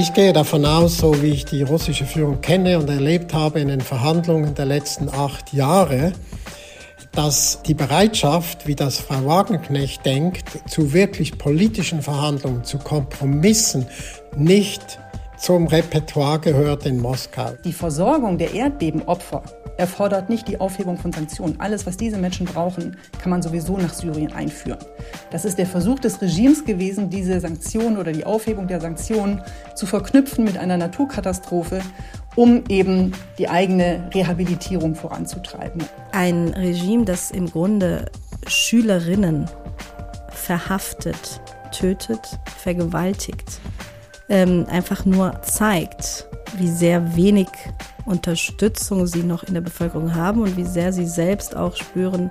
Ich gehe davon aus, so wie ich die russische Führung kenne und erlebt habe in den Verhandlungen der letzten acht Jahre, dass die Bereitschaft, wie das Frau Wagenknecht denkt, zu wirklich politischen Verhandlungen, zu Kompromissen nicht zum Repertoire gehört in Moskau. Die Versorgung der Erdbebenopfer erfordert nicht die Aufhebung von Sanktionen. Alles, was diese Menschen brauchen, kann man sowieso nach Syrien einführen. Das ist der Versuch des Regimes gewesen, diese Sanktionen oder die Aufhebung der Sanktionen zu verknüpfen mit einer Naturkatastrophe, um eben die eigene Rehabilitierung voranzutreiben. Ein Regime, das im Grunde Schülerinnen verhaftet, tötet, vergewaltigt, ähm, einfach nur zeigt, wie sehr wenig Unterstützung sie noch in der Bevölkerung haben und wie sehr sie selbst auch spüren,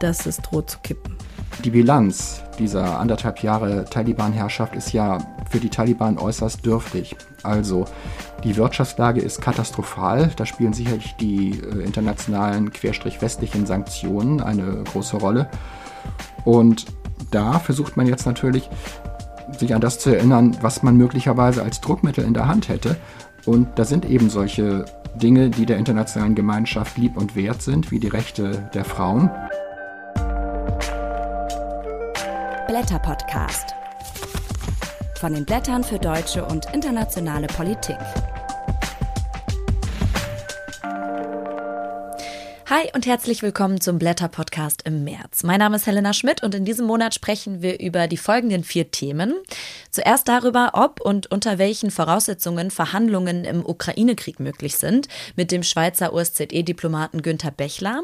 dass es droht zu kippen. Die Bilanz dieser anderthalb Jahre Taliban-Herrschaft ist ja für die Taliban äußerst dürftig. Also die Wirtschaftslage ist katastrophal. Da spielen sicherlich die äh, internationalen querstrich-westlichen Sanktionen eine große Rolle. Und da versucht man jetzt natürlich, sich an das zu erinnern, was man möglicherweise als Druckmittel in der Hand hätte. Und da sind eben solche Dinge, die der internationalen Gemeinschaft lieb und wert sind, wie die Rechte der Frauen. Blätter Podcast. Von den Blättern für deutsche und internationale Politik. Hi und herzlich willkommen zum Blätter Podcast im März. Mein Name ist Helena Schmidt und in diesem Monat sprechen wir über die folgenden vier Themen. Zuerst darüber, ob und unter welchen Voraussetzungen Verhandlungen im Ukraine-Krieg möglich sind, mit dem Schweizer OSZE-Diplomaten Günther Bechler.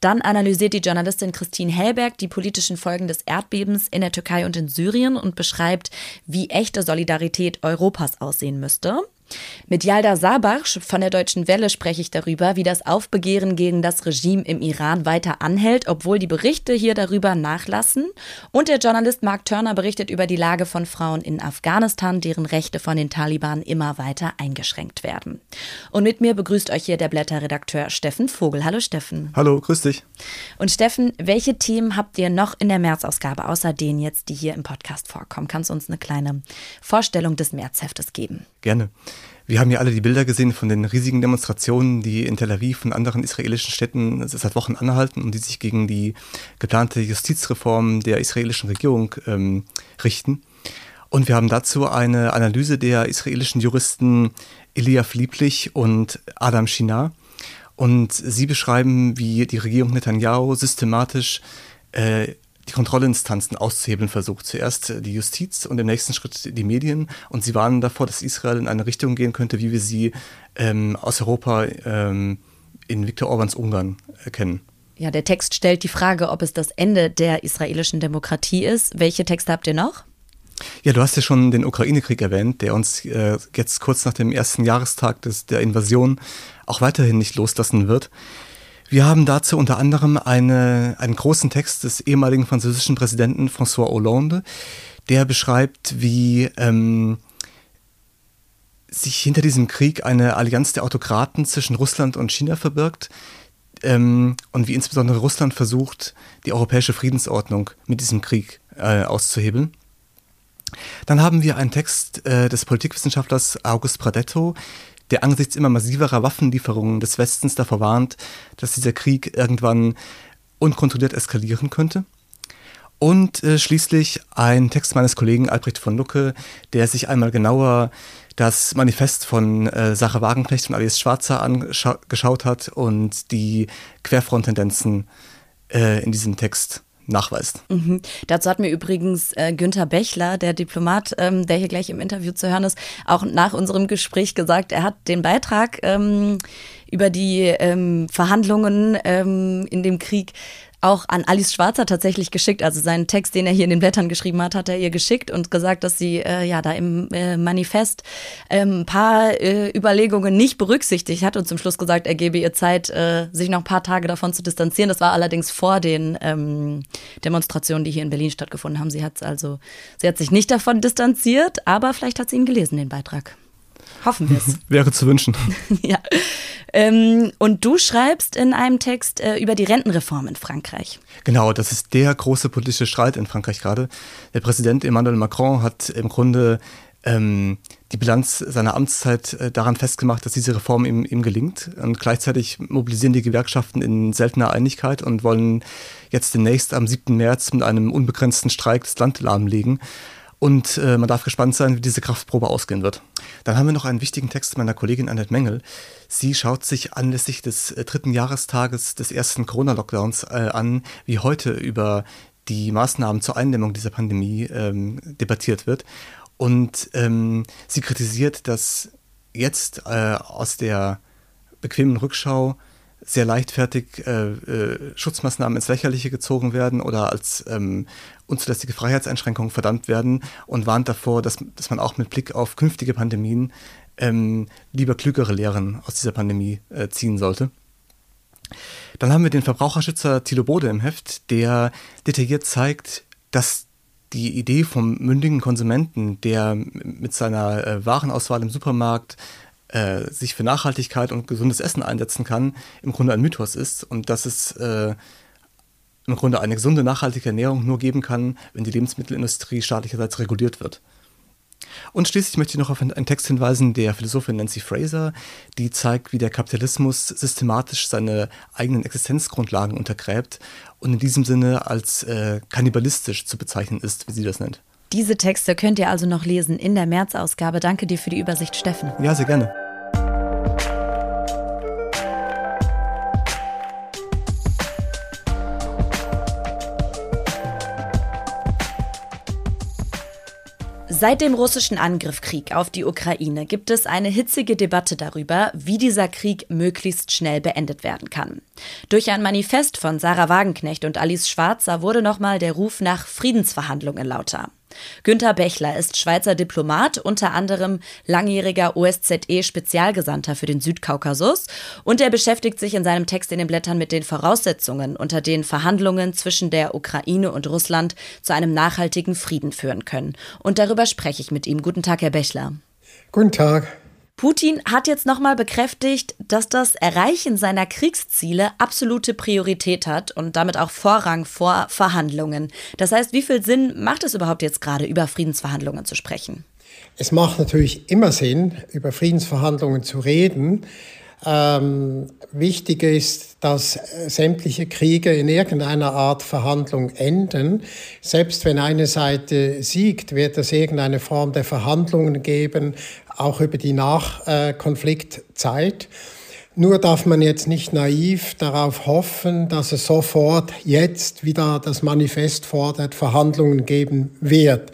Dann analysiert die Journalistin Christine Hellberg die politischen Folgen des Erdbebens in der Türkei und in Syrien und beschreibt, wie echte Solidarität Europas aussehen müsste. Mit Yalda Sabach von der Deutschen Welle spreche ich darüber, wie das Aufbegehren gegen das Regime im Iran weiter anhält, obwohl die Berichte hier darüber nachlassen. Und der Journalist Mark Turner berichtet über die Lage von Frauen in Afghanistan, deren Rechte von den Taliban immer weiter eingeschränkt werden. Und mit mir begrüßt euch hier der Blätterredakteur Steffen Vogel. Hallo Steffen. Hallo, grüß dich. Und Steffen, welche Themen habt ihr noch in der Märzausgabe, außer denen jetzt, die hier im Podcast vorkommen? Kannst du uns eine kleine Vorstellung des Märzheftes geben? Gerne. Wir haben ja alle die Bilder gesehen von den riesigen Demonstrationen, die in Tel Aviv und anderen israelischen Städten seit Wochen anhalten und die sich gegen die geplante Justizreform der israelischen Regierung ähm, richten. Und wir haben dazu eine Analyse der israelischen Juristen Eliav Lieblich und Adam Shinar. Und sie beschreiben, wie die Regierung Netanyahu systematisch äh, die Kontrollinstanzen auszuhebeln versucht. Zuerst die Justiz und im nächsten Schritt die Medien. Und sie warnen davor, dass Israel in eine Richtung gehen könnte, wie wir sie ähm, aus Europa ähm, in Viktor Orbans Ungarn erkennen. Ja, der Text stellt die Frage, ob es das Ende der israelischen Demokratie ist. Welche Texte habt ihr noch? Ja, du hast ja schon den Ukraine-Krieg erwähnt, der uns äh, jetzt kurz nach dem ersten Jahrestag des, der Invasion auch weiterhin nicht loslassen wird. Wir haben dazu unter anderem eine, einen großen Text des ehemaligen französischen Präsidenten François Hollande, der beschreibt, wie ähm, sich hinter diesem Krieg eine Allianz der Autokraten zwischen Russland und China verbirgt ähm, und wie insbesondere Russland versucht, die europäische Friedensordnung mit diesem Krieg äh, auszuhebeln. Dann haben wir einen Text äh, des Politikwissenschaftlers August Pradetto, der angesichts immer massiverer Waffenlieferungen des Westens davor warnt, dass dieser Krieg irgendwann unkontrolliert eskalieren könnte. Und äh, schließlich ein Text meines Kollegen Albrecht von Lucke, der sich einmal genauer das Manifest von äh, Sache Wagenknecht und Alice Schwarzer angeschaut hat und die Querfronttendenzen äh, in diesem Text nachweist. Mhm. Dazu hat mir übrigens äh, Günther Bechler, der Diplomat, ähm, der hier gleich im Interview zu hören ist, auch nach unserem Gespräch gesagt, er hat den Beitrag ähm, über die ähm, Verhandlungen ähm, in dem Krieg auch an Alice Schwarzer tatsächlich geschickt. Also seinen Text, den er hier in den Blättern geschrieben hat, hat er ihr geschickt und gesagt, dass sie äh, ja da im äh, Manifest äh, ein paar äh, Überlegungen nicht berücksichtigt hat und zum Schluss gesagt, er gebe ihr Zeit, äh, sich noch ein paar Tage davon zu distanzieren. Das war allerdings vor den ähm, Demonstrationen, die hier in Berlin stattgefunden haben. Sie hat also, sie hat sich nicht davon distanziert, aber vielleicht hat sie ihn gelesen, den Beitrag. Hoffen wir es. Wäre zu wünschen. ja. Ähm, und du schreibst in einem Text äh, über die Rentenreform in Frankreich. Genau, das ist der große politische Streit in Frankreich gerade. Der Präsident Emmanuel Macron hat im Grunde ähm, die Bilanz seiner Amtszeit äh, daran festgemacht, dass diese Reform ihm, ihm gelingt. Und gleichzeitig mobilisieren die Gewerkschaften in seltener Einigkeit und wollen jetzt demnächst am 7. März mit einem unbegrenzten Streik das Land lahmlegen. Und äh, man darf gespannt sein, wie diese Kraftprobe ausgehen wird. Dann haben wir noch einen wichtigen Text meiner Kollegin Annette Mengel. Sie schaut sich anlässlich des äh, dritten Jahrestages des ersten Corona-Lockdowns äh, an, wie heute über die Maßnahmen zur Eindämmung dieser Pandemie ähm, debattiert wird. Und ähm, sie kritisiert, dass jetzt äh, aus der bequemen Rückschau sehr leichtfertig äh, äh, Schutzmaßnahmen ins Lächerliche gezogen werden oder als ähm, unzulässige Freiheitseinschränkungen verdammt werden und warnt davor, dass, dass man auch mit Blick auf künftige Pandemien ähm, lieber klügere Lehren aus dieser Pandemie äh, ziehen sollte. Dann haben wir den Verbraucherschützer Thilo Bode im Heft, der detailliert zeigt, dass die Idee vom mündigen Konsumenten, der mit seiner äh, Warenauswahl im Supermarkt äh, sich für Nachhaltigkeit und gesundes Essen einsetzen kann, im Grunde ein Mythos ist und dass es äh, im Grunde eine gesunde, nachhaltige Ernährung nur geben kann, wenn die Lebensmittelindustrie staatlicherseits reguliert wird. Und schließlich möchte ich noch auf einen Text hinweisen der Philosophin Nancy Fraser, die zeigt, wie der Kapitalismus systematisch seine eigenen Existenzgrundlagen untergräbt und in diesem Sinne als äh, kannibalistisch zu bezeichnen ist, wie sie das nennt. Diese Texte könnt ihr also noch lesen in der März-Ausgabe. Danke dir für die Übersicht, Steffen. Ja, sehr gerne. Seit dem russischen Angriffskrieg auf die Ukraine gibt es eine hitzige Debatte darüber, wie dieser Krieg möglichst schnell beendet werden kann. Durch ein Manifest von Sarah Wagenknecht und Alice Schwarzer wurde nochmal der Ruf nach Friedensverhandlungen lauter. Günter Bechler ist Schweizer Diplomat, unter anderem langjähriger OSZE-Spezialgesandter für den Südkaukasus und er beschäftigt sich in seinem Text in den Blättern mit den Voraussetzungen, unter denen Verhandlungen zwischen der Ukraine und Russland zu einem nachhaltigen Frieden führen können. Und darüber spreche ich mit ihm. Guten Tag, Herr Bechler. Guten Tag. Putin hat jetzt nochmal bekräftigt, dass das Erreichen seiner Kriegsziele absolute Priorität hat und damit auch Vorrang vor Verhandlungen. Das heißt, wie viel Sinn macht es überhaupt jetzt gerade, über Friedensverhandlungen zu sprechen? Es macht natürlich immer Sinn, über Friedensverhandlungen zu reden. Ähm, wichtig ist, dass sämtliche Kriege in irgendeiner Art Verhandlung enden. Selbst wenn eine Seite siegt, wird es irgendeine Form der Verhandlungen geben, auch über die Nachkonfliktzeit. Nur darf man jetzt nicht naiv darauf hoffen, dass es sofort jetzt wieder das Manifest fordert, Verhandlungen geben wird.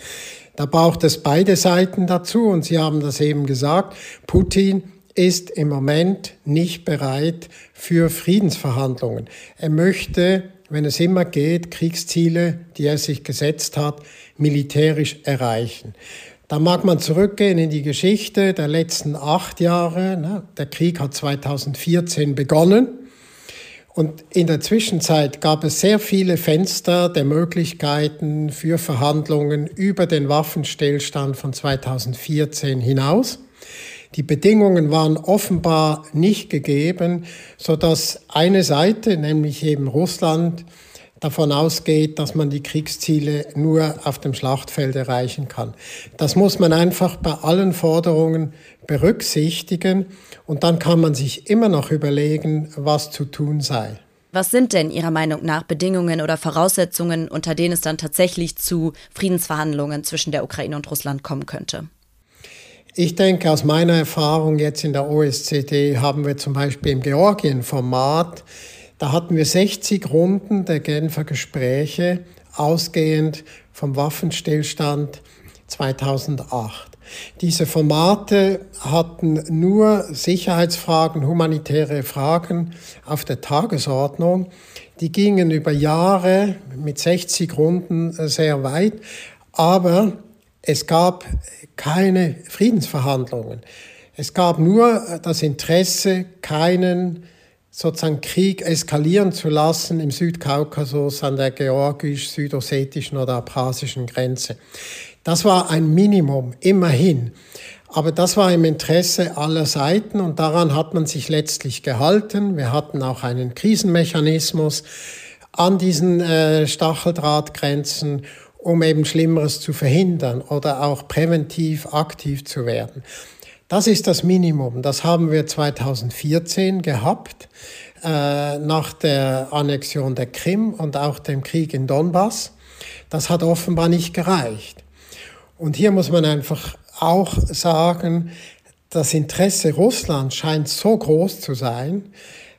Da braucht es beide Seiten dazu und Sie haben das eben gesagt. Putin ist im Moment nicht bereit für Friedensverhandlungen. Er möchte, wenn es immer geht, Kriegsziele, die er sich gesetzt hat, militärisch erreichen. Da mag man zurückgehen in die Geschichte der letzten acht Jahre. Der Krieg hat 2014 begonnen. Und in der Zwischenzeit gab es sehr viele Fenster der Möglichkeiten für Verhandlungen über den Waffenstillstand von 2014 hinaus. Die Bedingungen waren offenbar nicht gegeben, so dass eine Seite, nämlich eben Russland, davon ausgeht, dass man die Kriegsziele nur auf dem Schlachtfeld erreichen kann. Das muss man einfach bei allen Forderungen berücksichtigen und dann kann man sich immer noch überlegen, was zu tun sei. Was sind denn Ihrer Meinung nach Bedingungen oder Voraussetzungen, unter denen es dann tatsächlich zu Friedensverhandlungen zwischen der Ukraine und Russland kommen könnte? Ich denke, aus meiner Erfahrung jetzt in der OSZE haben wir zum Beispiel im Georgien-Format, da hatten wir 60 Runden der Genfer Gespräche, ausgehend vom Waffenstillstand 2008. Diese Formate hatten nur Sicherheitsfragen, humanitäre Fragen auf der Tagesordnung. Die gingen über Jahre mit 60 Runden sehr weit, aber es gab keine Friedensverhandlungen. Es gab nur das Interesse, keinen sozusagen Krieg eskalieren zu lassen im Südkaukasus an der georgisch-südossetischen oder abchasischen Grenze. Das war ein Minimum, immerhin. Aber das war im Interesse aller Seiten und daran hat man sich letztlich gehalten. Wir hatten auch einen Krisenmechanismus an diesen äh, Stacheldrahtgrenzen um eben Schlimmeres zu verhindern oder auch präventiv aktiv zu werden. Das ist das Minimum. Das haben wir 2014 gehabt, äh, nach der Annexion der Krim und auch dem Krieg in Donbass. Das hat offenbar nicht gereicht. Und hier muss man einfach auch sagen, das Interesse Russlands scheint so groß zu sein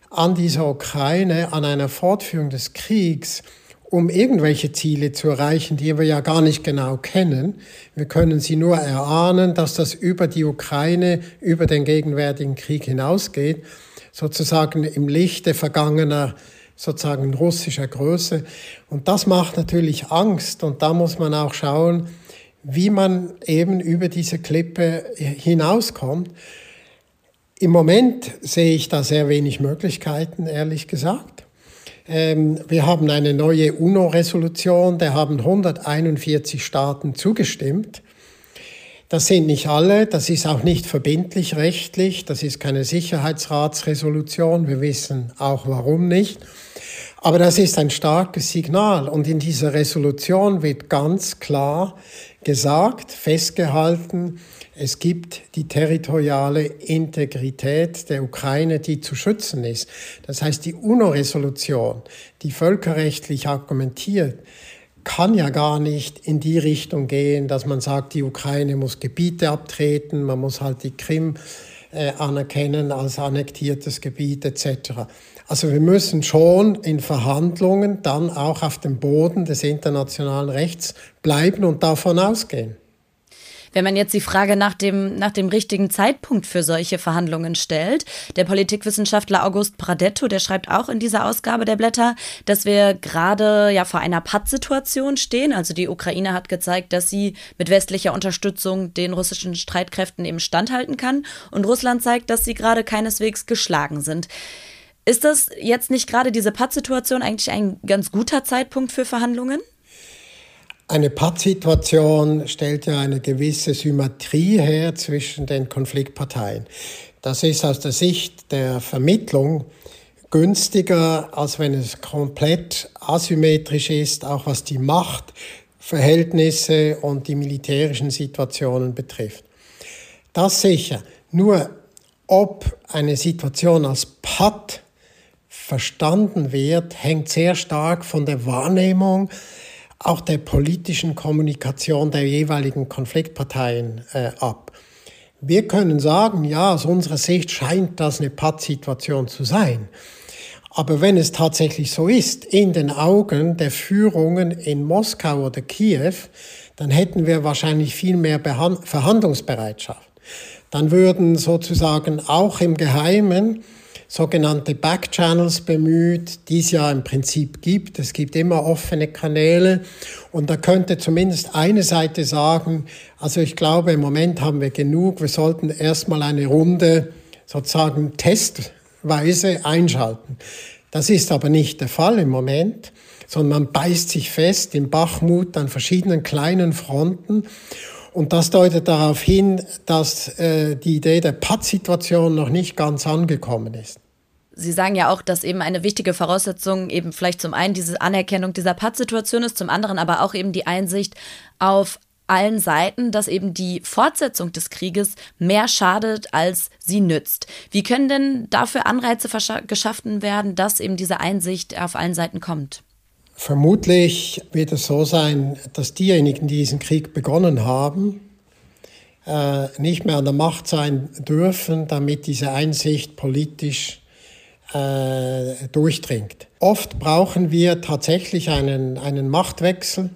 an dieser Ukraine, an einer Fortführung des Kriegs, um irgendwelche Ziele zu erreichen, die wir ja gar nicht genau kennen. Wir können sie nur erahnen, dass das über die Ukraine, über den gegenwärtigen Krieg hinausgeht, sozusagen im Lichte vergangener sozusagen russischer Größe. Und das macht natürlich Angst und da muss man auch schauen, wie man eben über diese Klippe hinauskommt. Im Moment sehe ich da sehr wenig Möglichkeiten, ehrlich gesagt. Ähm, wir haben eine neue UNO-Resolution, der haben 141 Staaten zugestimmt. Das sind nicht alle, das ist auch nicht verbindlich rechtlich, das ist keine Sicherheitsratsresolution, wir wissen auch warum nicht. Aber das ist ein starkes Signal und in dieser Resolution wird ganz klar gesagt, festgehalten, es gibt die territoriale Integrität der Ukraine, die zu schützen ist. Das heißt, die UNO-Resolution, die völkerrechtlich argumentiert, kann ja gar nicht in die Richtung gehen, dass man sagt, die Ukraine muss Gebiete abtreten, man muss halt die Krim äh, anerkennen als annektiertes Gebiet etc. Also wir müssen schon in Verhandlungen dann auch auf dem Boden des internationalen Rechts bleiben und davon ausgehen. Wenn man jetzt die Frage nach dem, nach dem richtigen Zeitpunkt für solche Verhandlungen stellt, der Politikwissenschaftler August Pradetto, der schreibt auch in dieser Ausgabe der Blätter, dass wir gerade ja vor einer Pattsituation stehen. Also die Ukraine hat gezeigt, dass sie mit westlicher Unterstützung den russischen Streitkräften eben standhalten kann. Und Russland zeigt, dass sie gerade keineswegs geschlagen sind. Ist das jetzt nicht gerade diese Pattsituation eigentlich ein ganz guter Zeitpunkt für Verhandlungen? Eine Pattsituation stellt ja eine gewisse Symmetrie her zwischen den Konfliktparteien. Das ist aus der Sicht der Vermittlung günstiger, als wenn es komplett asymmetrisch ist, auch was die Machtverhältnisse und die militärischen Situationen betrifft. Das sicher. Nur ob eine Situation als Patt verstanden wird, hängt sehr stark von der Wahrnehmung auch der politischen Kommunikation der jeweiligen Konfliktparteien äh, ab. Wir können sagen, ja, aus unserer Sicht scheint das eine Pattsituation zu sein. Aber wenn es tatsächlich so ist, in den Augen der Führungen in Moskau oder Kiew, dann hätten wir wahrscheinlich viel mehr Behand Verhandlungsbereitschaft. Dann würden sozusagen auch im Geheimen sogenannte Backchannels bemüht, die es ja im Prinzip gibt. Es gibt immer offene Kanäle und da könnte zumindest eine Seite sagen, also ich glaube, im Moment haben wir genug, wir sollten erstmal eine Runde sozusagen testweise einschalten. Das ist aber nicht der Fall im Moment, sondern man beißt sich fest in Bachmut an verschiedenen kleinen Fronten und das deutet darauf hin, dass äh, die Idee der Pattsituation noch nicht ganz angekommen ist. Sie sagen ja auch, dass eben eine wichtige Voraussetzung eben vielleicht zum einen diese Anerkennung dieser Pattsituation ist, zum anderen aber auch eben die Einsicht auf allen Seiten, dass eben die Fortsetzung des Krieges mehr schadet, als sie nützt. Wie können denn dafür Anreize geschaffen werden, dass eben diese Einsicht auf allen Seiten kommt? Vermutlich wird es so sein, dass diejenigen, die diesen Krieg begonnen haben, äh, nicht mehr an der Macht sein dürfen, damit diese Einsicht politisch äh, durchdringt. Oft brauchen wir tatsächlich einen, einen Machtwechsel,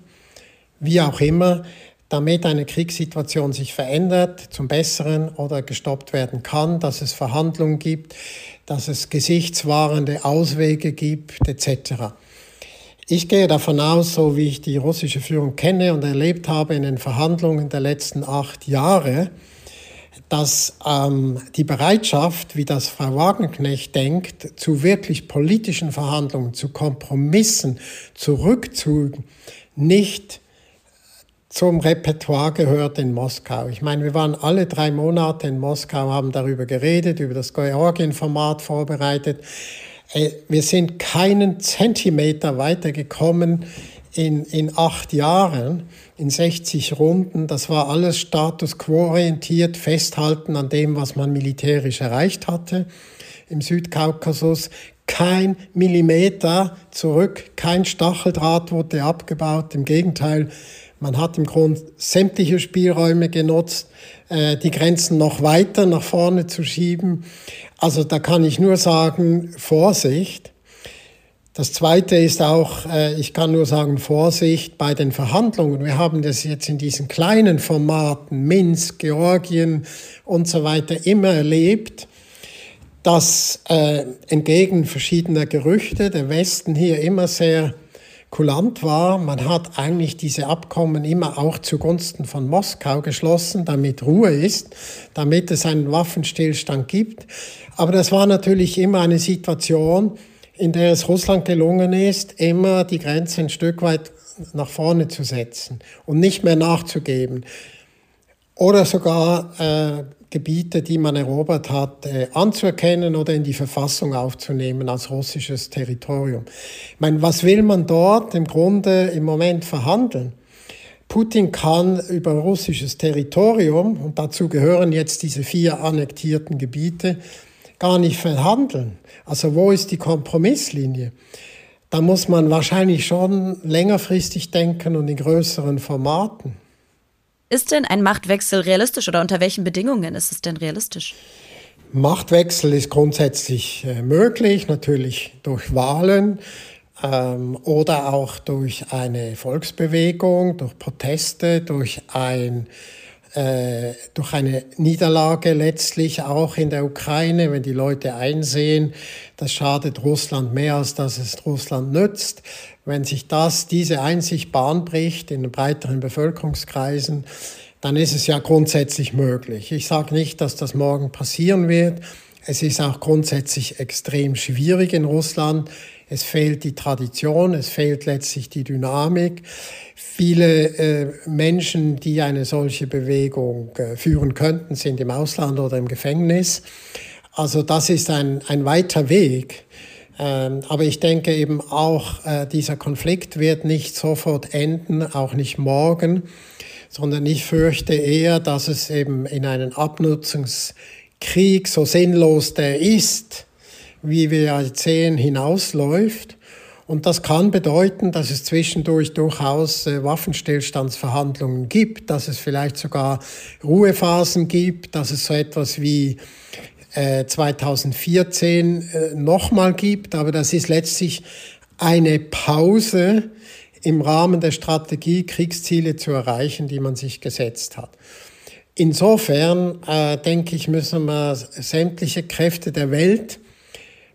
wie auch immer, damit eine Kriegssituation sich verändert, zum Besseren oder gestoppt werden kann, dass es Verhandlungen gibt, dass es gesichtswahrende Auswege gibt, etc. Ich gehe davon aus, so wie ich die russische Führung kenne und erlebt habe in den Verhandlungen der letzten acht Jahre, dass ähm, die Bereitschaft, wie das Frau Wagenknecht denkt, zu wirklich politischen Verhandlungen, zu Kompromissen, Zurückzügen nicht zum Repertoire gehört in Moskau. Ich meine, wir waren alle drei Monate in Moskau, haben darüber geredet, über das Georgien-Format vorbereitet. Wir sind keinen Zentimeter weitergekommen in, in acht Jahren, in 60 Runden, das war alles Status quo orientiert, festhalten an dem, was man militärisch erreicht hatte im Südkaukasus. Kein Millimeter zurück, kein Stacheldraht wurde abgebaut. Im Gegenteil, man hat im Grunde sämtliche Spielräume genutzt, äh, die Grenzen noch weiter nach vorne zu schieben. Also da kann ich nur sagen, Vorsicht. Das Zweite ist auch, äh, ich kann nur sagen, Vorsicht bei den Verhandlungen. Wir haben das jetzt in diesen kleinen Formaten, Minsk, Georgien und so weiter, immer erlebt, dass äh, entgegen verschiedener Gerüchte der Westen hier immer sehr kulant war. Man hat eigentlich diese Abkommen immer auch zugunsten von Moskau geschlossen, damit Ruhe ist, damit es einen Waffenstillstand gibt. Aber das war natürlich immer eine Situation, in der es Russland gelungen ist, immer die Grenze ein Stück weit nach vorne zu setzen und nicht mehr nachzugeben. Oder sogar äh, Gebiete, die man erobert hat, äh, anzuerkennen oder in die Verfassung aufzunehmen als russisches Territorium. Ich meine, was will man dort im Grunde im Moment verhandeln? Putin kann über russisches Territorium, und dazu gehören jetzt diese vier annektierten Gebiete, gar nicht verhandeln. Also wo ist die Kompromisslinie? Da muss man wahrscheinlich schon längerfristig denken und in größeren Formaten. Ist denn ein Machtwechsel realistisch oder unter welchen Bedingungen ist es denn realistisch? Machtwechsel ist grundsätzlich äh, möglich, natürlich durch Wahlen ähm, oder auch durch eine Volksbewegung, durch Proteste, durch ein äh, durch eine Niederlage letztlich auch in der Ukraine, wenn die Leute einsehen, das schadet Russland mehr, als dass es Russland nützt. Wenn sich das, diese Einsicht Bahn bricht in breiteren Bevölkerungskreisen, dann ist es ja grundsätzlich möglich. Ich sage nicht, dass das morgen passieren wird. Es ist auch grundsätzlich extrem schwierig in Russland. Es fehlt die Tradition, es fehlt letztlich die Dynamik. Viele äh, Menschen, die eine solche Bewegung äh, führen könnten, sind im Ausland oder im Gefängnis. Also das ist ein, ein weiter Weg. Ähm, aber ich denke eben auch, äh, dieser Konflikt wird nicht sofort enden, auch nicht morgen, sondern ich fürchte eher, dass es eben in einen Abnutzungskrieg, so sinnlos der ist, wie wir jetzt sehen, hinausläuft. Und das kann bedeuten, dass es zwischendurch durchaus äh, Waffenstillstandsverhandlungen gibt, dass es vielleicht sogar Ruhephasen gibt, dass es so etwas wie äh, 2014 äh, nochmal gibt. Aber das ist letztlich eine Pause im Rahmen der Strategie, Kriegsziele zu erreichen, die man sich gesetzt hat. Insofern äh, denke ich, müssen wir sämtliche Kräfte der Welt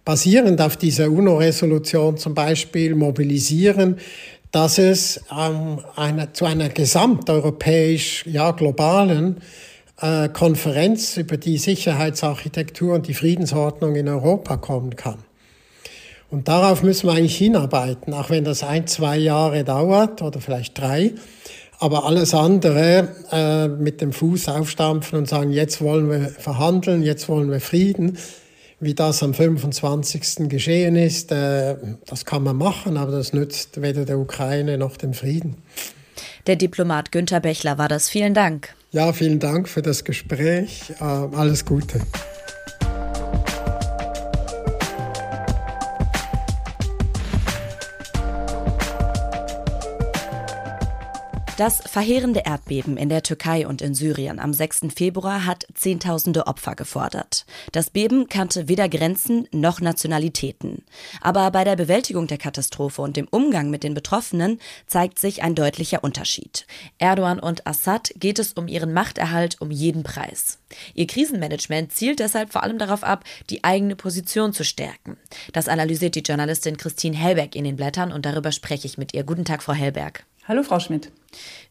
basierend auf dieser UNO-Resolution zum Beispiel mobilisieren, dass es ähm, eine, zu einer gesamteuropäisch, ja globalen äh, Konferenz über die Sicherheitsarchitektur und die Friedensordnung in Europa kommen kann. Und darauf müssen wir eigentlich hinarbeiten, auch wenn das ein, zwei Jahre dauert oder vielleicht drei. Aber alles andere äh, mit dem Fuß aufstampfen und sagen, jetzt wollen wir verhandeln, jetzt wollen wir Frieden, wie das am 25. geschehen ist, äh, das kann man machen, aber das nützt weder der Ukraine noch dem Frieden. Der Diplomat Günther Bechler war das. Vielen Dank. Ja, vielen Dank für das Gespräch. Äh, alles Gute. Das verheerende Erdbeben in der Türkei und in Syrien am 6. Februar hat Zehntausende Opfer gefordert. Das Beben kannte weder Grenzen noch Nationalitäten. Aber bei der Bewältigung der Katastrophe und dem Umgang mit den Betroffenen zeigt sich ein deutlicher Unterschied. Erdogan und Assad geht es um ihren Machterhalt um jeden Preis. Ihr Krisenmanagement zielt deshalb vor allem darauf ab, die eigene Position zu stärken. Das analysiert die Journalistin Christine Hellberg in den Blättern und darüber spreche ich mit ihr. Guten Tag, Frau Hellberg. Hallo, Frau Schmidt.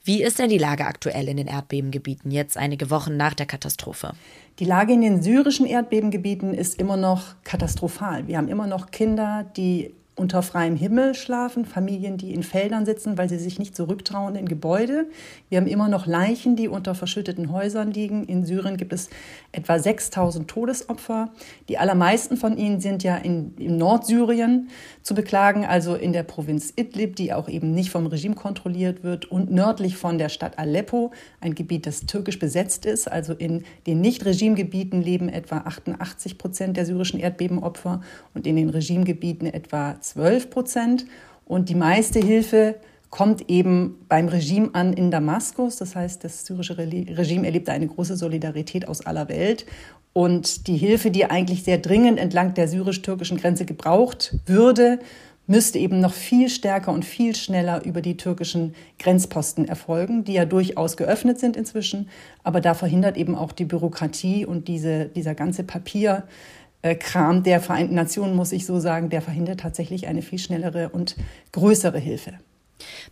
Wie ist denn die Lage aktuell in den Erdbebengebieten, jetzt einige Wochen nach der Katastrophe? Die Lage in den syrischen Erdbebengebieten ist immer noch katastrophal. Wir haben immer noch Kinder, die unter freiem Himmel schlafen, Familien, die in Feldern sitzen, weil sie sich nicht zurücktrauen in Gebäude. Wir haben immer noch Leichen, die unter verschütteten Häusern liegen. In Syrien gibt es etwa 6000 Todesopfer. Die allermeisten von ihnen sind ja in, in Nordsyrien zu beklagen, also in der Provinz Idlib, die auch eben nicht vom Regime kontrolliert wird und nördlich von der Stadt Aleppo, ein Gebiet, das türkisch besetzt ist. Also in den Nicht-Regimegebieten leben etwa 88 Prozent der syrischen Erdbebenopfer und in den Regimegebieten etwa 12 Prozent. Und die meiste Hilfe kommt eben beim Regime an in Damaskus. Das heißt, das syrische Regime erlebt eine große Solidarität aus aller Welt. Und die Hilfe, die eigentlich sehr dringend entlang der syrisch-türkischen Grenze gebraucht würde, müsste eben noch viel stärker und viel schneller über die türkischen Grenzposten erfolgen, die ja durchaus geöffnet sind inzwischen. Aber da verhindert eben auch die Bürokratie und diese, dieser ganze Papier, Kram der Vereinten Nationen, muss ich so sagen, der verhindert tatsächlich eine viel schnellere und größere Hilfe.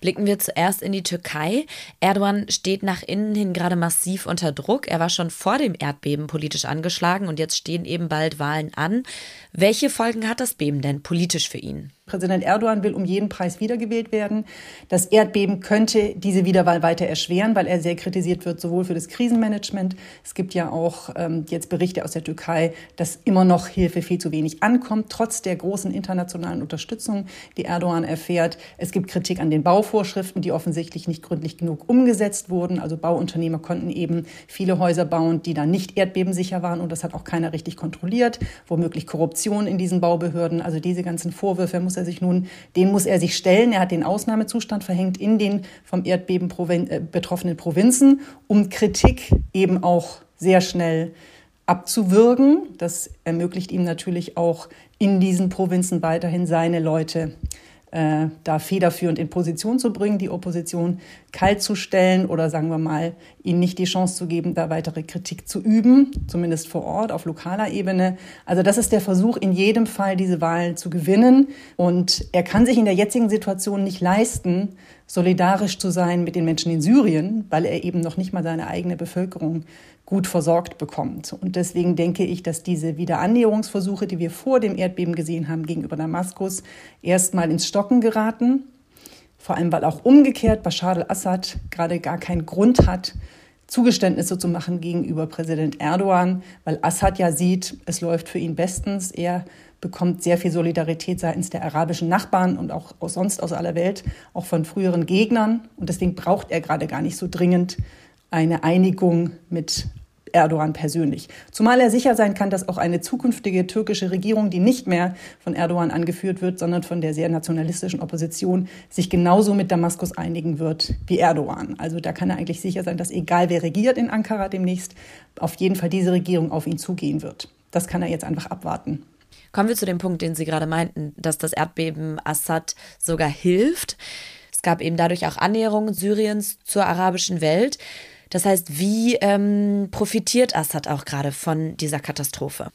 Blicken wir zuerst in die Türkei. Erdogan steht nach innen hin gerade massiv unter Druck. Er war schon vor dem Erdbeben politisch angeschlagen und jetzt stehen eben bald Wahlen an. Welche Folgen hat das Beben denn politisch für ihn? Präsident Erdogan will um jeden Preis wiedergewählt werden. Das Erdbeben könnte diese Wiederwahl weiter erschweren, weil er sehr kritisiert wird, sowohl für das Krisenmanagement. Es gibt ja auch ähm, jetzt Berichte aus der Türkei, dass immer noch Hilfe viel zu wenig ankommt, trotz der großen internationalen Unterstützung, die Erdogan erfährt. Es gibt Kritik an den Bauvorschriften, die offensichtlich nicht gründlich genug umgesetzt wurden. Also Bauunternehmer konnten eben viele Häuser bauen, die dann nicht erdbebensicher waren und das hat auch keiner richtig kontrolliert. Womöglich Korruption in diesen Baubehörden. Also diese ganzen Vorwürfe muss er sich nun, den muss er sich stellen. Er hat den Ausnahmezustand verhängt in den vom Erdbeben äh, betroffenen Provinzen, um Kritik eben auch sehr schnell abzuwürgen. Das ermöglicht ihm natürlich auch in diesen Provinzen weiterhin seine Leute äh, da federführend in Position zu bringen, die Opposition kalt zu stellen oder sagen wir mal, ihnen nicht die Chance zu geben, da weitere Kritik zu üben, zumindest vor Ort auf lokaler Ebene. Also das ist der Versuch, in jedem Fall diese Wahlen zu gewinnen. Und er kann sich in der jetzigen Situation nicht leisten, solidarisch zu sein mit den Menschen in Syrien, weil er eben noch nicht mal seine eigene Bevölkerung gut versorgt bekommt. Und deswegen denke ich, dass diese Wiederannäherungsversuche, die wir vor dem Erdbeben gesehen haben gegenüber Damaskus, erstmal ins Stocken geraten. Vor allem, weil auch umgekehrt Bashar al-Assad gerade gar keinen Grund hat, Zugeständnisse zu machen gegenüber Präsident Erdogan, weil Assad ja sieht, es läuft für ihn bestens. Er bekommt sehr viel Solidarität seitens der arabischen Nachbarn und auch sonst aus aller Welt, auch von früheren Gegnern. Und deswegen braucht er gerade gar nicht so dringend eine Einigung mit Erdogan persönlich. Zumal er sicher sein kann, dass auch eine zukünftige türkische Regierung, die nicht mehr von Erdogan angeführt wird, sondern von der sehr nationalistischen Opposition, sich genauso mit Damaskus einigen wird wie Erdogan. Also da kann er eigentlich sicher sein, dass egal wer regiert in Ankara demnächst, auf jeden Fall diese Regierung auf ihn zugehen wird. Das kann er jetzt einfach abwarten. Kommen wir zu dem Punkt, den Sie gerade meinten, dass das Erdbeben Assad sogar hilft. Es gab eben dadurch auch Annäherungen Syriens zur arabischen Welt. Das heißt, wie ähm, profitiert Assad auch gerade von dieser Katastrophe?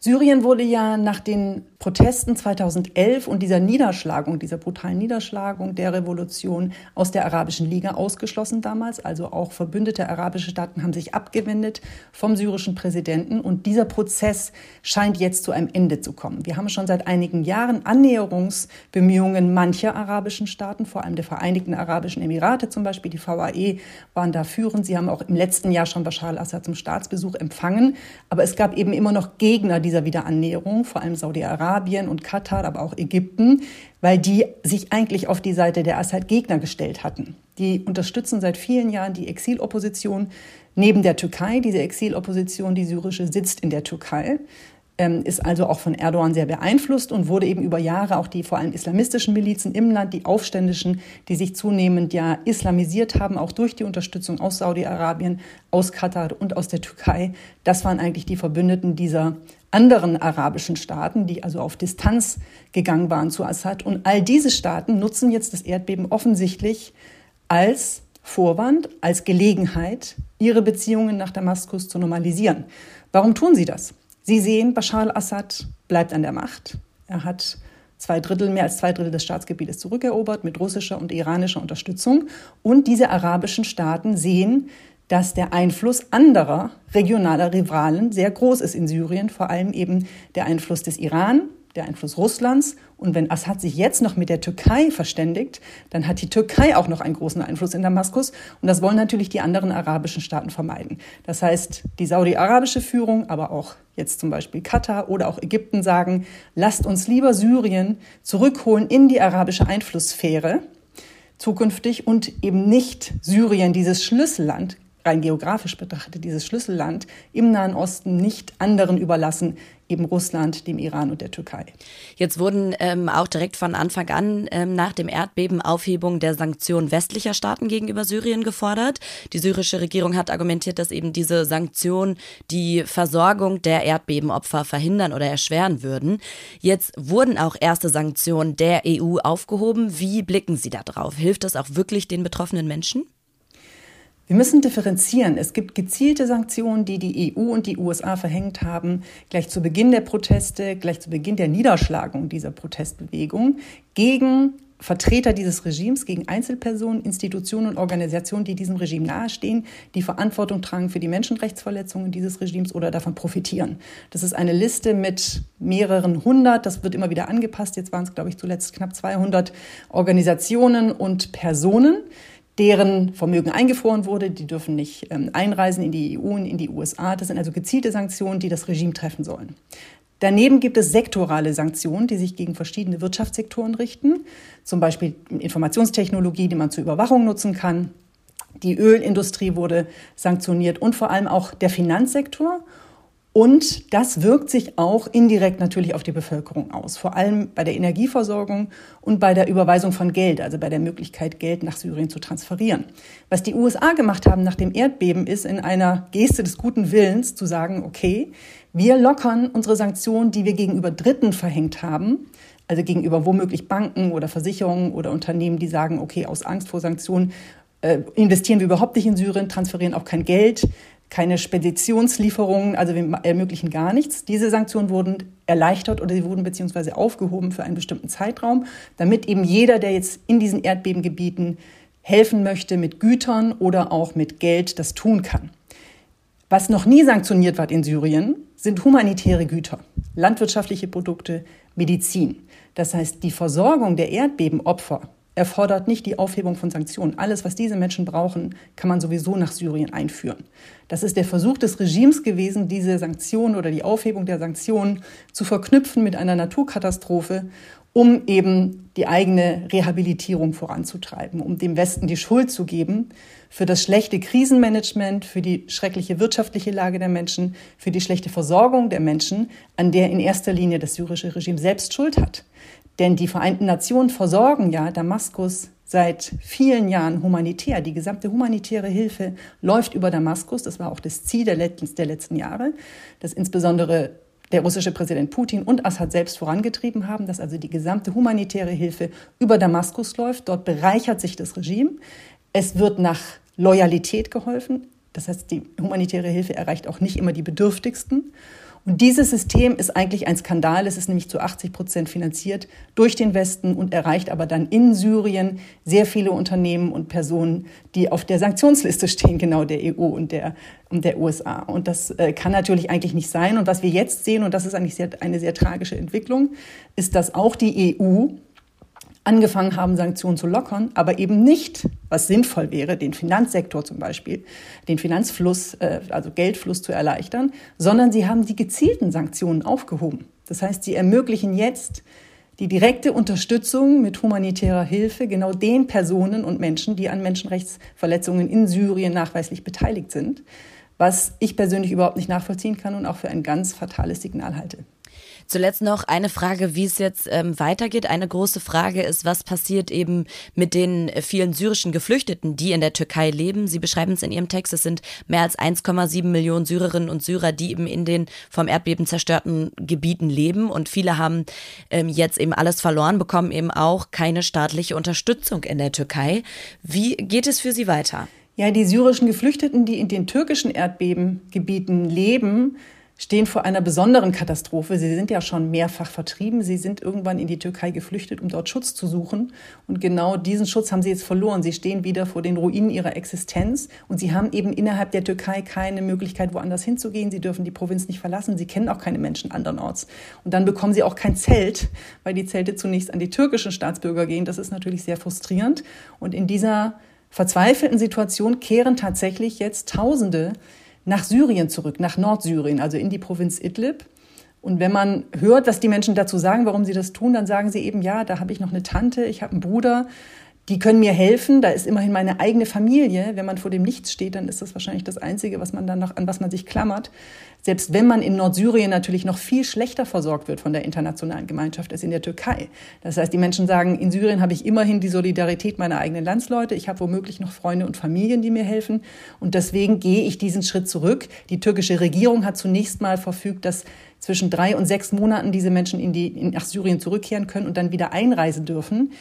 Syrien wurde ja nach den Protesten 2011 und dieser Niederschlagung, dieser brutalen Niederschlagung der Revolution aus der Arabischen Liga ausgeschlossen damals. Also auch verbündete arabische Staaten haben sich abgewendet vom syrischen Präsidenten. Und dieser Prozess scheint jetzt zu einem Ende zu kommen. Wir haben schon seit einigen Jahren Annäherungsbemühungen mancher arabischen Staaten, vor allem der Vereinigten Arabischen Emirate zum Beispiel. Die VAE waren da führend. Sie haben auch im letzten Jahr schon Bashar al-Assad zum Staatsbesuch empfangen. Aber es gab eben immer noch Gegner dieser Wiederannäherung, vor allem Saudi-Arabien und Katar, aber auch Ägypten, weil die sich eigentlich auf die Seite der Assad-Gegner gestellt hatten. Die unterstützen seit vielen Jahren die Exilopposition neben der Türkei. Diese Exilopposition, die syrische, sitzt in der Türkei ist also auch von Erdogan sehr beeinflusst und wurde eben über Jahre auch die vor allem islamistischen Milizen im Land, die Aufständischen, die sich zunehmend ja islamisiert haben, auch durch die Unterstützung aus Saudi-Arabien, aus Katar und aus der Türkei. Das waren eigentlich die Verbündeten dieser anderen arabischen Staaten, die also auf Distanz gegangen waren zu Assad. Und all diese Staaten nutzen jetzt das Erdbeben offensichtlich als Vorwand, als Gelegenheit, ihre Beziehungen nach Damaskus zu normalisieren. Warum tun sie das? Sie sehen, Bashar al-Assad bleibt an der Macht. Er hat zwei Drittel, mehr als zwei Drittel des Staatsgebietes zurückerobert mit russischer und iranischer Unterstützung. Und diese arabischen Staaten sehen, dass der Einfluss anderer regionaler Rivalen sehr groß ist in Syrien, vor allem eben der Einfluss des Iran, der Einfluss Russlands. Und wenn Assad sich jetzt noch mit der Türkei verständigt, dann hat die Türkei auch noch einen großen Einfluss in Damaskus. Und das wollen natürlich die anderen arabischen Staaten vermeiden. Das heißt, die saudi-arabische Führung, aber auch jetzt zum Beispiel Katar oder auch Ägypten sagen, lasst uns lieber Syrien zurückholen in die arabische Einflusssphäre zukünftig und eben nicht Syrien, dieses Schlüsselland, rein geografisch betrachtet, dieses Schlüsselland im Nahen Osten nicht anderen überlassen, eben Russland, dem Iran und der Türkei. Jetzt wurden ähm, auch direkt von Anfang an ähm, nach dem Erdbeben Aufhebung der Sanktionen westlicher Staaten gegenüber Syrien gefordert. Die syrische Regierung hat argumentiert, dass eben diese Sanktionen die Versorgung der Erdbebenopfer verhindern oder erschweren würden. Jetzt wurden auch erste Sanktionen der EU aufgehoben. Wie blicken Sie da drauf? Hilft das auch wirklich den betroffenen Menschen? Wir müssen differenzieren. Es gibt gezielte Sanktionen, die die EU und die USA verhängt haben, gleich zu Beginn der Proteste, gleich zu Beginn der Niederschlagung dieser Protestbewegung gegen Vertreter dieses Regimes, gegen Einzelpersonen, Institutionen und Organisationen, die diesem Regime nahestehen, die Verantwortung tragen für die Menschenrechtsverletzungen dieses Regimes oder davon profitieren. Das ist eine Liste mit mehreren hundert, das wird immer wieder angepasst. Jetzt waren es, glaube ich, zuletzt knapp 200 Organisationen und Personen, deren Vermögen eingefroren wurde. Die dürfen nicht ähm, einreisen in die EU und in die USA. Das sind also gezielte Sanktionen, die das Regime treffen sollen. Daneben gibt es sektorale Sanktionen, die sich gegen verschiedene Wirtschaftssektoren richten, zum Beispiel Informationstechnologie, die man zur Überwachung nutzen kann. Die Ölindustrie wurde sanktioniert und vor allem auch der Finanzsektor und das wirkt sich auch indirekt natürlich auf die Bevölkerung aus, vor allem bei der Energieversorgung und bei der Überweisung von Geld, also bei der Möglichkeit, Geld nach Syrien zu transferieren. Was die USA gemacht haben nach dem Erdbeben, ist in einer Geste des guten Willens zu sagen, okay, wir lockern unsere Sanktionen, die wir gegenüber Dritten verhängt haben, also gegenüber womöglich Banken oder Versicherungen oder Unternehmen, die sagen, okay, aus Angst vor Sanktionen äh, investieren wir überhaupt nicht in Syrien, transferieren auch kein Geld keine Speditionslieferungen, also wir ermöglichen gar nichts. Diese Sanktionen wurden erleichtert oder sie wurden beziehungsweise aufgehoben für einen bestimmten Zeitraum, damit eben jeder, der jetzt in diesen Erdbebengebieten helfen möchte mit Gütern oder auch mit Geld, das tun kann. Was noch nie sanktioniert wird in Syrien, sind humanitäre Güter, landwirtschaftliche Produkte, Medizin. Das heißt, die Versorgung der Erdbebenopfer erfordert nicht die Aufhebung von Sanktionen. Alles, was diese Menschen brauchen, kann man sowieso nach Syrien einführen. Das ist der Versuch des Regimes gewesen, diese Sanktionen oder die Aufhebung der Sanktionen zu verknüpfen mit einer Naturkatastrophe, um eben die eigene Rehabilitierung voranzutreiben, um dem Westen die Schuld zu geben für das schlechte Krisenmanagement, für die schreckliche wirtschaftliche Lage der Menschen, für die schlechte Versorgung der Menschen, an der in erster Linie das syrische Regime selbst Schuld hat. Denn die Vereinten Nationen versorgen ja Damaskus seit vielen Jahren humanitär. Die gesamte humanitäre Hilfe läuft über Damaskus. Das war auch das Ziel der letzten, der letzten Jahre, dass insbesondere der russische Präsident Putin und Assad selbst vorangetrieben haben, dass also die gesamte humanitäre Hilfe über Damaskus läuft. Dort bereichert sich das Regime. Es wird nach Loyalität geholfen. Das heißt, die humanitäre Hilfe erreicht auch nicht immer die Bedürftigsten. Und dieses System ist eigentlich ein Skandal. Es ist nämlich zu 80 Prozent finanziert durch den Westen und erreicht aber dann in Syrien sehr viele Unternehmen und Personen, die auf der Sanktionsliste stehen, genau der EU und der, und der USA. Und das äh, kann natürlich eigentlich nicht sein. Und was wir jetzt sehen, und das ist eigentlich sehr, eine sehr tragische Entwicklung, ist, dass auch die EU angefangen haben, Sanktionen zu lockern, aber eben nicht, was sinnvoll wäre, den Finanzsektor zum Beispiel, den Finanzfluss, äh, also Geldfluss zu erleichtern, sondern sie haben die gezielten Sanktionen aufgehoben. Das heißt, sie ermöglichen jetzt die direkte Unterstützung mit humanitärer Hilfe genau den Personen und Menschen, die an Menschenrechtsverletzungen in Syrien nachweislich beteiligt sind, was ich persönlich überhaupt nicht nachvollziehen kann und auch für ein ganz fatales Signal halte. Zuletzt noch eine Frage, wie es jetzt ähm, weitergeht. Eine große Frage ist, was passiert eben mit den vielen syrischen Geflüchteten, die in der Türkei leben. Sie beschreiben es in Ihrem Text, es sind mehr als 1,7 Millionen Syrerinnen und Syrer, die eben in den vom Erdbeben zerstörten Gebieten leben. Und viele haben ähm, jetzt eben alles verloren, bekommen eben auch keine staatliche Unterstützung in der Türkei. Wie geht es für Sie weiter? Ja, die syrischen Geflüchteten, die in den türkischen Erdbebengebieten leben, stehen vor einer besonderen Katastrophe. Sie sind ja schon mehrfach vertrieben. Sie sind irgendwann in die Türkei geflüchtet, um dort Schutz zu suchen. Und genau diesen Schutz haben sie jetzt verloren. Sie stehen wieder vor den Ruinen ihrer Existenz. Und sie haben eben innerhalb der Türkei keine Möglichkeit, woanders hinzugehen. Sie dürfen die Provinz nicht verlassen. Sie kennen auch keine Menschen andernorts. Und dann bekommen sie auch kein Zelt, weil die Zelte zunächst an die türkischen Staatsbürger gehen. Das ist natürlich sehr frustrierend. Und in dieser verzweifelten Situation kehren tatsächlich jetzt Tausende nach Syrien zurück, nach Nordsyrien, also in die Provinz Idlib. Und wenn man hört, was die Menschen dazu sagen, warum sie das tun, dann sagen sie eben, ja, da habe ich noch eine Tante, ich habe einen Bruder, die können mir helfen. Da ist immerhin meine eigene Familie. Wenn man vor dem Nichts steht, dann ist das wahrscheinlich das Einzige, was man dann noch, an was man sich klammert. Selbst wenn man in Nordsyrien natürlich noch viel schlechter versorgt wird von der internationalen Gemeinschaft als in der Türkei. Das heißt, die Menschen sagen, in Syrien habe ich immerhin die Solidarität meiner eigenen Landsleute. Ich habe womöglich noch Freunde und Familien, die mir helfen. Und deswegen gehe ich diesen Schritt zurück. Die türkische Regierung hat zunächst mal verfügt, dass zwischen drei und sechs Monaten diese Menschen in die, in, nach Syrien zurückkehren können und dann wieder einreisen dürfen.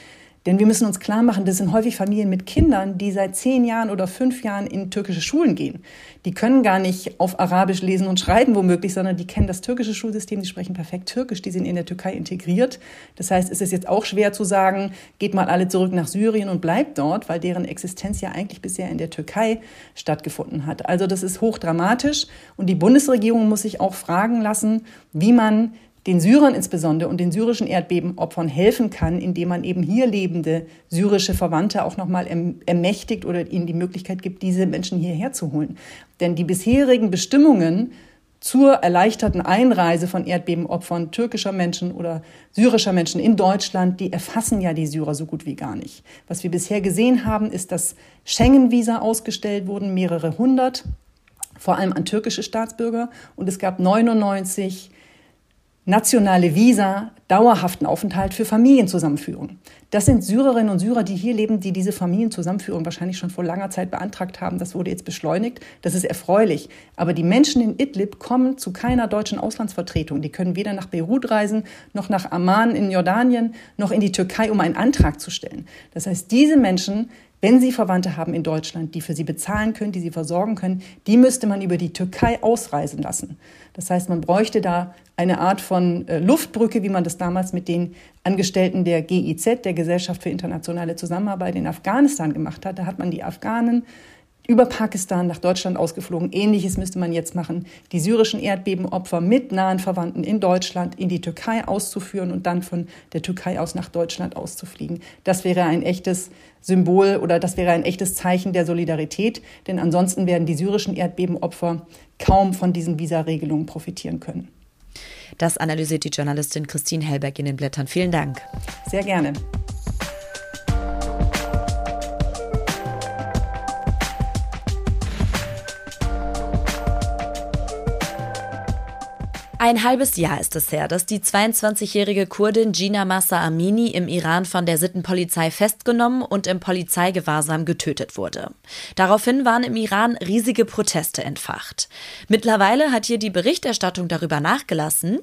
Denn wir müssen uns klar machen, das sind häufig Familien mit Kindern, die seit zehn Jahren oder fünf Jahren in türkische Schulen gehen. Die können gar nicht auf Arabisch lesen und schreiben womöglich, sondern die kennen das türkische Schulsystem, die sprechen perfekt Türkisch, die sind in der Türkei integriert. Das heißt, es ist jetzt auch schwer zu sagen, geht mal alle zurück nach Syrien und bleibt dort, weil deren Existenz ja eigentlich bisher in der Türkei stattgefunden hat. Also das ist hochdramatisch und die Bundesregierung muss sich auch fragen lassen, wie man den Syrern insbesondere und den syrischen Erdbebenopfern helfen kann, indem man eben hier lebende syrische Verwandte auch nochmal ermächtigt oder ihnen die Möglichkeit gibt, diese Menschen hierher zu holen. Denn die bisherigen Bestimmungen zur erleichterten Einreise von Erdbebenopfern türkischer Menschen oder syrischer Menschen in Deutschland, die erfassen ja die Syrer so gut wie gar nicht. Was wir bisher gesehen haben, ist, dass Schengen-Visa ausgestellt wurden, mehrere hundert, vor allem an türkische Staatsbürger. Und es gab 99 nationale Visa, dauerhaften Aufenthalt für Familienzusammenführung. Das sind Syrerinnen und Syrer, die hier leben, die diese Familienzusammenführung wahrscheinlich schon vor langer Zeit beantragt haben. Das wurde jetzt beschleunigt. Das ist erfreulich. Aber die Menschen in Idlib kommen zu keiner deutschen Auslandsvertretung. Die können weder nach Beirut reisen, noch nach Amman in Jordanien, noch in die Türkei, um einen Antrag zu stellen. Das heißt, diese Menschen wenn Sie Verwandte haben in Deutschland, die für Sie bezahlen können, die Sie versorgen können, die müsste man über die Türkei ausreisen lassen. Das heißt, man bräuchte da eine Art von äh, Luftbrücke, wie man das damals mit den Angestellten der GIZ, der Gesellschaft für internationale Zusammenarbeit in Afghanistan gemacht hat. Da hat man die Afghanen über Pakistan nach Deutschland ausgeflogen. Ähnliches müsste man jetzt machen, die syrischen Erdbebenopfer mit nahen Verwandten in Deutschland in die Türkei auszuführen und dann von der Türkei aus nach Deutschland auszufliegen. Das wäre ein echtes Symbol oder das wäre ein echtes Zeichen der Solidarität, denn ansonsten werden die syrischen Erdbebenopfer kaum von diesen Visaregelungen profitieren können. Das analysiert die Journalistin Christine Hellberg in den Blättern. Vielen Dank. Sehr gerne. Ein halbes Jahr ist es her, dass die 22-jährige Kurdin Gina Massa Amini im Iran von der Sittenpolizei festgenommen und im Polizeigewahrsam getötet wurde. Daraufhin waren im Iran riesige Proteste entfacht. Mittlerweile hat hier die Berichterstattung darüber nachgelassen.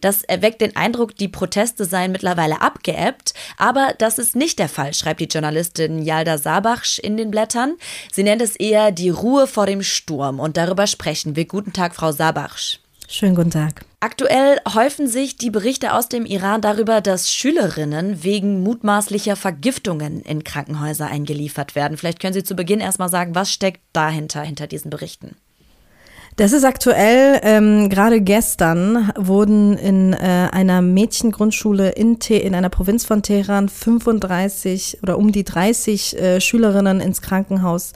Das erweckt den Eindruck, die Proteste seien mittlerweile abgeebbt, aber das ist nicht der Fall, schreibt die Journalistin Yalda Sabachsch in den Blättern. Sie nennt es eher die Ruhe vor dem Sturm und darüber sprechen wir. Guten Tag, Frau Sabachsch. Schönen guten Tag. Aktuell häufen sich die Berichte aus dem Iran darüber, dass Schülerinnen wegen mutmaßlicher Vergiftungen in Krankenhäuser eingeliefert werden. Vielleicht können Sie zu Beginn erstmal sagen, was steckt dahinter, hinter diesen Berichten? Das ist aktuell. Ähm, Gerade gestern wurden in äh, einer Mädchengrundschule in, Te in einer Provinz von Teheran 35 oder um die 30 äh, Schülerinnen ins Krankenhaus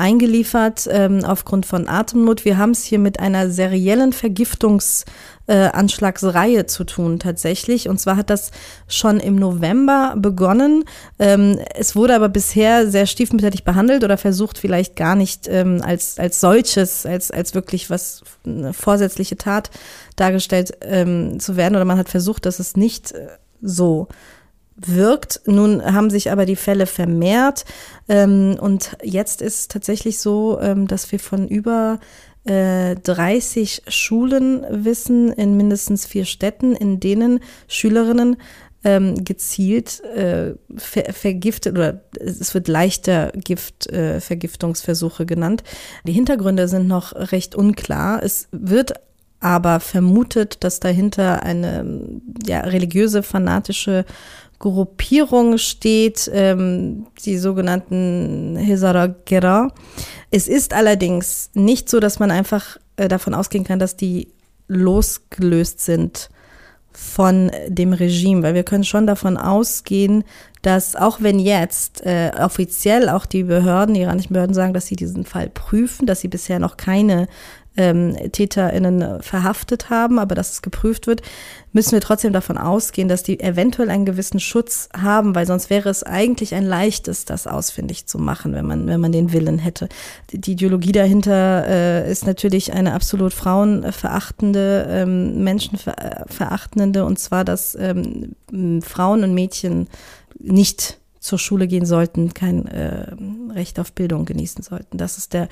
eingeliefert ähm, aufgrund von Atemnot. Wir haben es hier mit einer seriellen Vergiftungsanschlagsreihe äh, zu tun tatsächlich. Und zwar hat das schon im November begonnen. Ähm, es wurde aber bisher sehr stiefmütterlich behandelt oder versucht vielleicht gar nicht ähm, als, als solches, als, als wirklich was, eine vorsätzliche Tat dargestellt ähm, zu werden. Oder man hat versucht, dass es nicht äh, so wirkt. Nun haben sich aber die Fälle vermehrt ähm, und jetzt ist tatsächlich so, ähm, dass wir von über äh, 30 Schulen wissen in mindestens vier Städten, in denen Schülerinnen ähm, gezielt äh, ver vergiftet oder es wird leichter Giftvergiftungsversuche äh, genannt. Die Hintergründe sind noch recht unklar. Es wird aber vermutet, dass dahinter eine ja, religiöse, fanatische Gruppierung steht, ähm, die sogenannten Hezara Gera. Es ist allerdings nicht so, dass man einfach äh, davon ausgehen kann, dass die losgelöst sind von dem Regime, weil wir können schon davon ausgehen, dass auch wenn jetzt äh, offiziell auch die Behörden, die iranischen Behörden sagen, dass sie diesen Fall prüfen, dass sie bisher noch keine ähm, TäterInnen verhaftet haben, aber dass es geprüft wird, müssen wir trotzdem davon ausgehen, dass die eventuell einen gewissen Schutz haben, weil sonst wäre es eigentlich ein leichtes, das ausfindig zu machen, wenn man, wenn man den Willen hätte. Die Ideologie dahinter äh, ist natürlich eine absolut frauenverachtende, ähm, menschenverachtende, und zwar, dass ähm, Frauen und Mädchen nicht zur Schule gehen sollten, kein äh, Recht auf Bildung genießen sollten. Das ist der,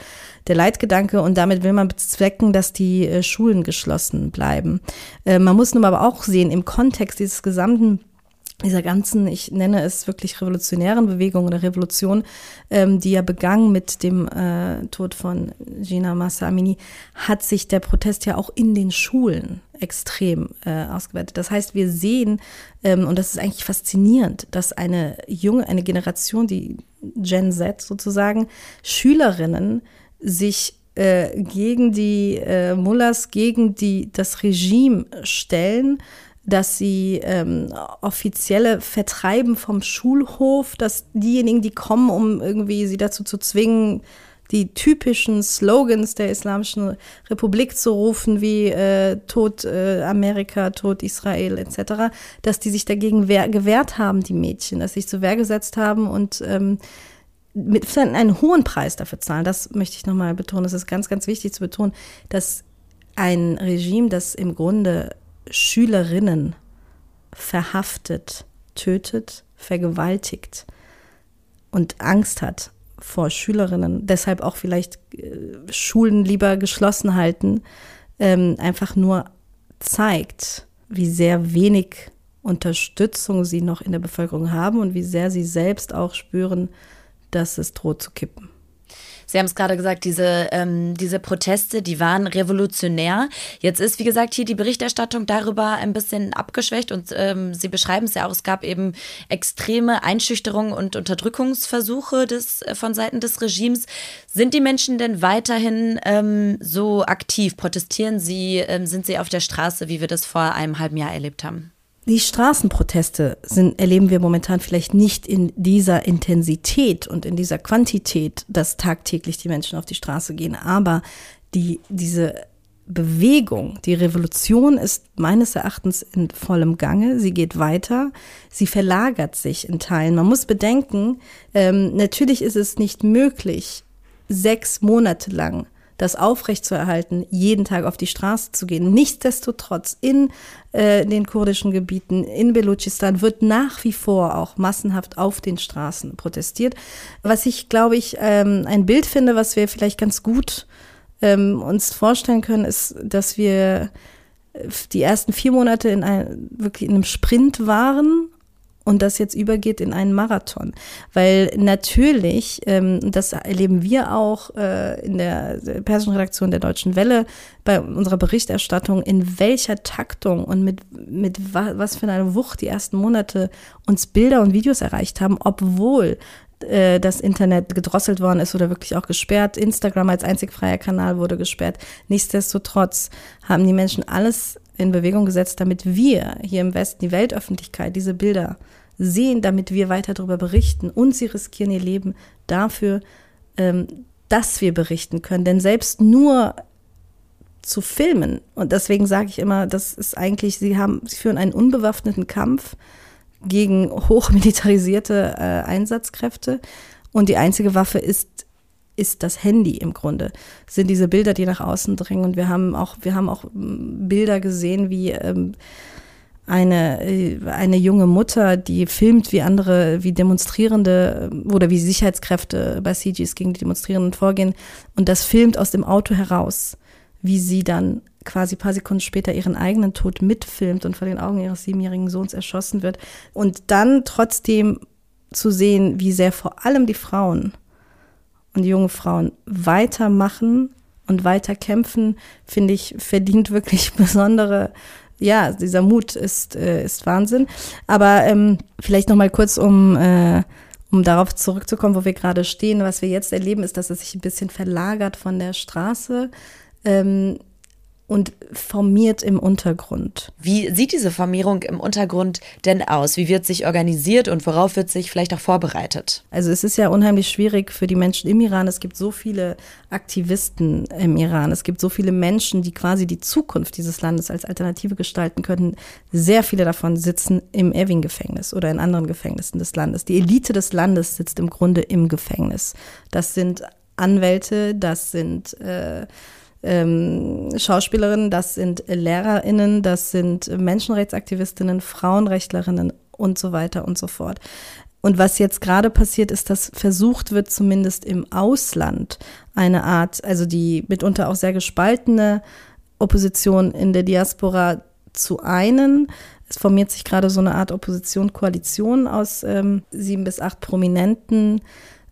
der Leitgedanke und damit will man bezwecken, dass die äh, Schulen geschlossen bleiben. Äh, man muss nun aber auch sehen, im Kontext dieses gesamten dieser ganzen, ich nenne es wirklich revolutionären Bewegung oder Revolution, ähm, die ja begangen mit dem äh, Tod von Gina Massa Amini, hat sich der Protest ja auch in den Schulen extrem äh, ausgeweitet. Das heißt, wir sehen, ähm, und das ist eigentlich faszinierend, dass eine junge, eine Generation, die Gen Z sozusagen, Schülerinnen sich äh, gegen die äh, Mullahs, gegen die, das Regime stellen dass sie ähm, offizielle vertreiben vom Schulhof, dass diejenigen, die kommen, um irgendwie sie dazu zu zwingen, die typischen Slogans der Islamischen Republik zu rufen, wie äh, Tod äh, Amerika, Tod Israel etc., dass die sich dagegen wehr, gewehrt haben, die Mädchen, dass sie sich zur Wehr gesetzt haben und ähm, mit einen hohen Preis dafür zahlen. Das möchte ich nochmal betonen. Das ist ganz, ganz wichtig zu betonen, dass ein Regime, das im Grunde Schülerinnen verhaftet, tötet, vergewaltigt und Angst hat vor Schülerinnen, deshalb auch vielleicht äh, Schulen lieber geschlossen halten, ähm, einfach nur zeigt, wie sehr wenig Unterstützung sie noch in der Bevölkerung haben und wie sehr sie selbst auch spüren, dass es droht zu kippen. Sie haben es gerade gesagt, diese, ähm, diese Proteste, die waren revolutionär. Jetzt ist, wie gesagt, hier die Berichterstattung darüber ein bisschen abgeschwächt und ähm, Sie beschreiben es ja auch, es gab eben extreme Einschüchterungen und Unterdrückungsversuche des, äh, von Seiten des Regimes. Sind die Menschen denn weiterhin ähm, so aktiv? Protestieren sie? Ähm, sind sie auf der Straße, wie wir das vor einem halben Jahr erlebt haben? Die Straßenproteste sind, erleben wir momentan vielleicht nicht in dieser Intensität und in dieser Quantität, dass tagtäglich die Menschen auf die Straße gehen. Aber die, diese Bewegung, die Revolution ist meines Erachtens in vollem Gange. Sie geht weiter. Sie verlagert sich in Teilen. Man muss bedenken, ähm, natürlich ist es nicht möglich, sechs Monate lang das aufrechtzuerhalten, jeden Tag auf die Straße zu gehen. Nichtsdestotrotz in äh, den kurdischen Gebieten, in Belutschistan wird nach wie vor auch massenhaft auf den Straßen protestiert. Was ich, glaube ich, ähm, ein Bild finde, was wir vielleicht ganz gut ähm, uns vorstellen können, ist, dass wir äh, die ersten vier Monate in ein, wirklich in einem Sprint waren und das jetzt übergeht in einen Marathon. Weil natürlich, ähm, das erleben wir auch äh, in der persischen Redaktion der Deutschen Welle bei unserer Berichterstattung, in welcher Taktung und mit, mit wa was für einer Wucht die ersten Monate uns Bilder und Videos erreicht haben, obwohl äh, das Internet gedrosselt worden ist oder wirklich auch gesperrt. Instagram als einzig freier Kanal wurde gesperrt. Nichtsdestotrotz haben die Menschen alles in Bewegung gesetzt, damit wir hier im Westen, die Weltöffentlichkeit, diese Bilder sehen, damit wir weiter darüber berichten. Und sie riskieren ihr Leben dafür, ähm, dass wir berichten können. Denn selbst nur zu filmen, und deswegen sage ich immer, das ist eigentlich, sie haben, sie führen einen unbewaffneten Kampf gegen hochmilitarisierte äh, Einsatzkräfte. Und die einzige Waffe ist ist das Handy im Grunde. sind diese Bilder, die nach außen dringen. Und wir haben auch, wir haben auch Bilder gesehen, wie ähm, eine, äh, eine junge Mutter, die filmt, wie andere, wie Demonstrierende äh, oder wie Sicherheitskräfte bei CGs gegen die Demonstrierenden vorgehen und das filmt aus dem Auto heraus, wie sie dann quasi paar Sekunden später ihren eigenen Tod mitfilmt und vor den Augen ihres siebenjährigen Sohns erschossen wird. Und dann trotzdem zu sehen, wie sehr vor allem die Frauen und die jungen Frauen weitermachen und weiter kämpfen, finde ich, verdient wirklich besondere ja, dieser Mut ist, äh, ist Wahnsinn. Aber ähm, vielleicht noch mal kurz, um, äh, um darauf zurückzukommen, wo wir gerade stehen. Was wir jetzt erleben, ist, dass es sich ein bisschen verlagert von der Straße. Ähm, und formiert im Untergrund. Wie sieht diese Formierung im Untergrund denn aus? Wie wird sich organisiert und worauf wird sich vielleicht auch vorbereitet? Also es ist ja unheimlich schwierig für die Menschen im Iran. Es gibt so viele Aktivisten im Iran. Es gibt so viele Menschen, die quasi die Zukunft dieses Landes als Alternative gestalten könnten. Sehr viele davon sitzen im Evin-Gefängnis oder in anderen Gefängnissen des Landes. Die Elite des Landes sitzt im Grunde im Gefängnis. Das sind Anwälte, das sind äh, ähm, Schauspielerinnen, das sind Lehrerinnen, das sind Menschenrechtsaktivistinnen, Frauenrechtlerinnen und so weiter und so fort. Und was jetzt gerade passiert, ist, dass versucht wird, zumindest im Ausland eine Art, also die mitunter auch sehr gespaltene Opposition in der Diaspora zu einen. Es formiert sich gerade so eine Art Opposition-Koalition aus ähm, sieben bis acht prominenten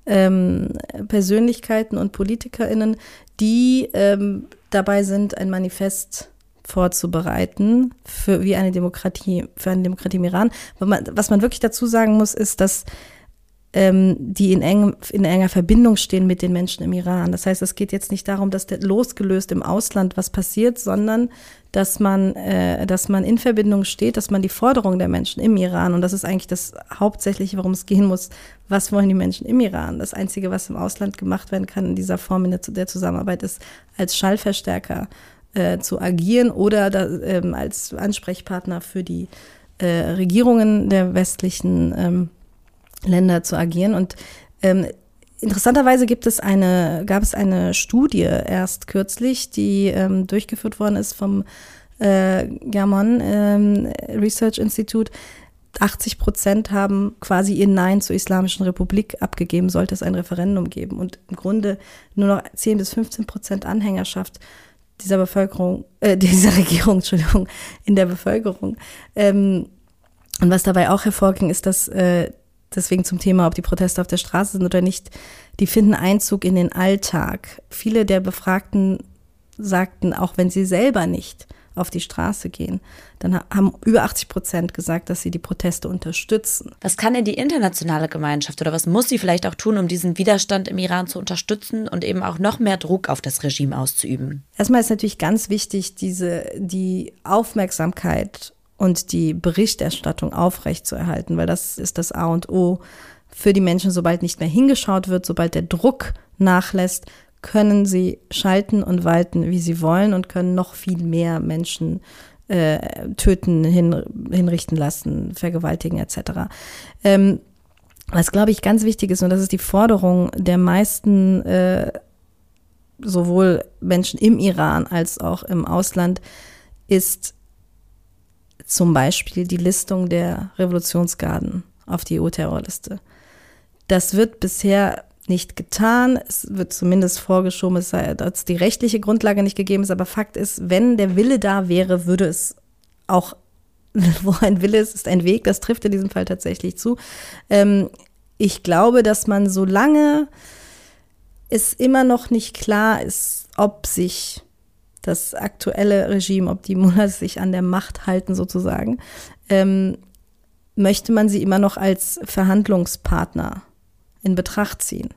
ähm, Persönlichkeiten und PolitikerInnen, die ähm, dabei sind, ein Manifest vorzubereiten für wie eine Demokratie, für eine Demokratie im Iran. Was man wirklich dazu sagen muss, ist, dass ähm, die in, eng, in enger Verbindung stehen mit den Menschen im Iran. Das heißt, es geht jetzt nicht darum, dass losgelöst im Ausland was passiert, sondern dass man, äh, dass man in Verbindung steht, dass man die Forderungen der Menschen im Iran, und das ist eigentlich das Hauptsächliche, worum es gehen muss, was wollen die Menschen im Iran? Das Einzige, was im Ausland gemacht werden kann in dieser Form in der, der Zusammenarbeit, ist als Schallverstärker äh, zu agieren oder da, ähm, als Ansprechpartner für die äh, Regierungen der westlichen ähm, Länder zu agieren. Und ähm, interessanterweise gibt es eine, gab es eine Studie erst kürzlich, die ähm, durchgeführt worden ist vom äh, German ähm, Research Institute. 80 Prozent haben quasi ihr Nein zur Islamischen Republik abgegeben, sollte es ein Referendum geben. Und im Grunde nur noch 10 bis 15 Prozent Anhängerschaft dieser Bevölkerung, äh, dieser Regierung, Entschuldigung, in der Bevölkerung. Ähm, und was dabei auch hervorging, ist, dass äh, deswegen zum Thema, ob die Proteste auf der Straße sind oder nicht, die finden Einzug in den Alltag. Viele der Befragten sagten, auch wenn sie selber nicht auf die Straße gehen, dann haben über 80 Prozent gesagt, dass sie die Proteste unterstützen. Was kann denn die internationale Gemeinschaft oder was muss sie vielleicht auch tun, um diesen Widerstand im Iran zu unterstützen und eben auch noch mehr Druck auf das Regime auszuüben? Erstmal ist natürlich ganz wichtig, diese, die Aufmerksamkeit und die Berichterstattung aufrechtzuerhalten, weil das ist das A und O für die Menschen, sobald nicht mehr hingeschaut wird, sobald der Druck nachlässt, können sie schalten und walten, wie sie wollen und können noch viel mehr Menschen äh, töten, hin, hinrichten lassen, vergewaltigen etc. Ähm, was, glaube ich, ganz wichtig ist, und das ist die Forderung der meisten, äh, sowohl Menschen im Iran als auch im Ausland, ist zum Beispiel die Listung der Revolutionsgarden auf die EU-Terrorliste. Das wird bisher nicht getan. Es wird zumindest vorgeschoben, es sei, dass die rechtliche Grundlage nicht gegeben ist. Aber Fakt ist, wenn der Wille da wäre, würde es auch, wo ein Wille ist, ist ein Weg. Das trifft in diesem Fall tatsächlich zu. Ähm, ich glaube, dass man solange es immer noch nicht klar ist, ob sich das aktuelle Regime, ob die Mullahs sich an der Macht halten sozusagen, ähm, möchte man sie immer noch als Verhandlungspartner in Betracht ziehen.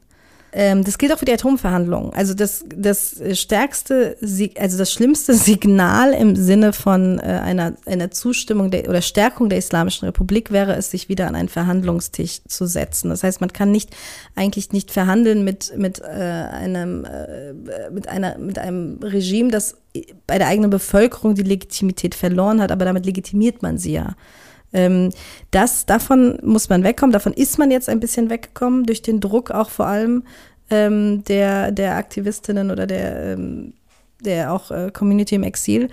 Ähm, das gilt auch für die Atomverhandlungen. Also das, das stärkste, also das schlimmste Signal im Sinne von äh, einer, einer Zustimmung der, oder Stärkung der Islamischen Republik wäre es, sich wieder an einen Verhandlungstisch zu setzen. Das heißt, man kann nicht eigentlich nicht verhandeln mit mit äh, einem äh, mit einer mit einem Regime, das bei der eigenen Bevölkerung die Legitimität verloren hat, aber damit legitimiert man sie ja. Ähm, das, davon muss man wegkommen. Davon ist man jetzt ein bisschen weggekommen durch den Druck auch vor allem ähm, der, der Aktivistinnen oder der, ähm, der auch äh, Community im Exil.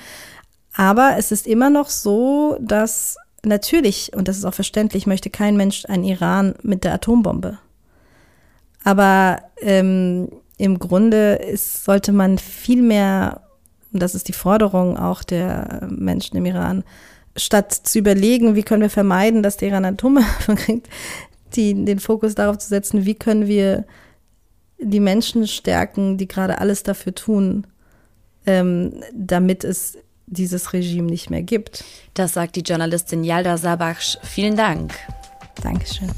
Aber es ist immer noch so, dass natürlich, und das ist auch verständlich, möchte kein Mensch einen Iran mit der Atombombe. Aber ähm, im Grunde ist, sollte man viel mehr, und das ist die Forderung auch der Menschen im Iran, statt zu überlegen, wie können wir vermeiden, dass der Iran Atomwaffen kriegt, die, den Fokus darauf zu setzen, wie können wir die Menschen stärken, die gerade alles dafür tun, ähm, damit es dieses Regime nicht mehr gibt. Das sagt die Journalistin Yalda Sabach. Vielen Dank. Dankeschön.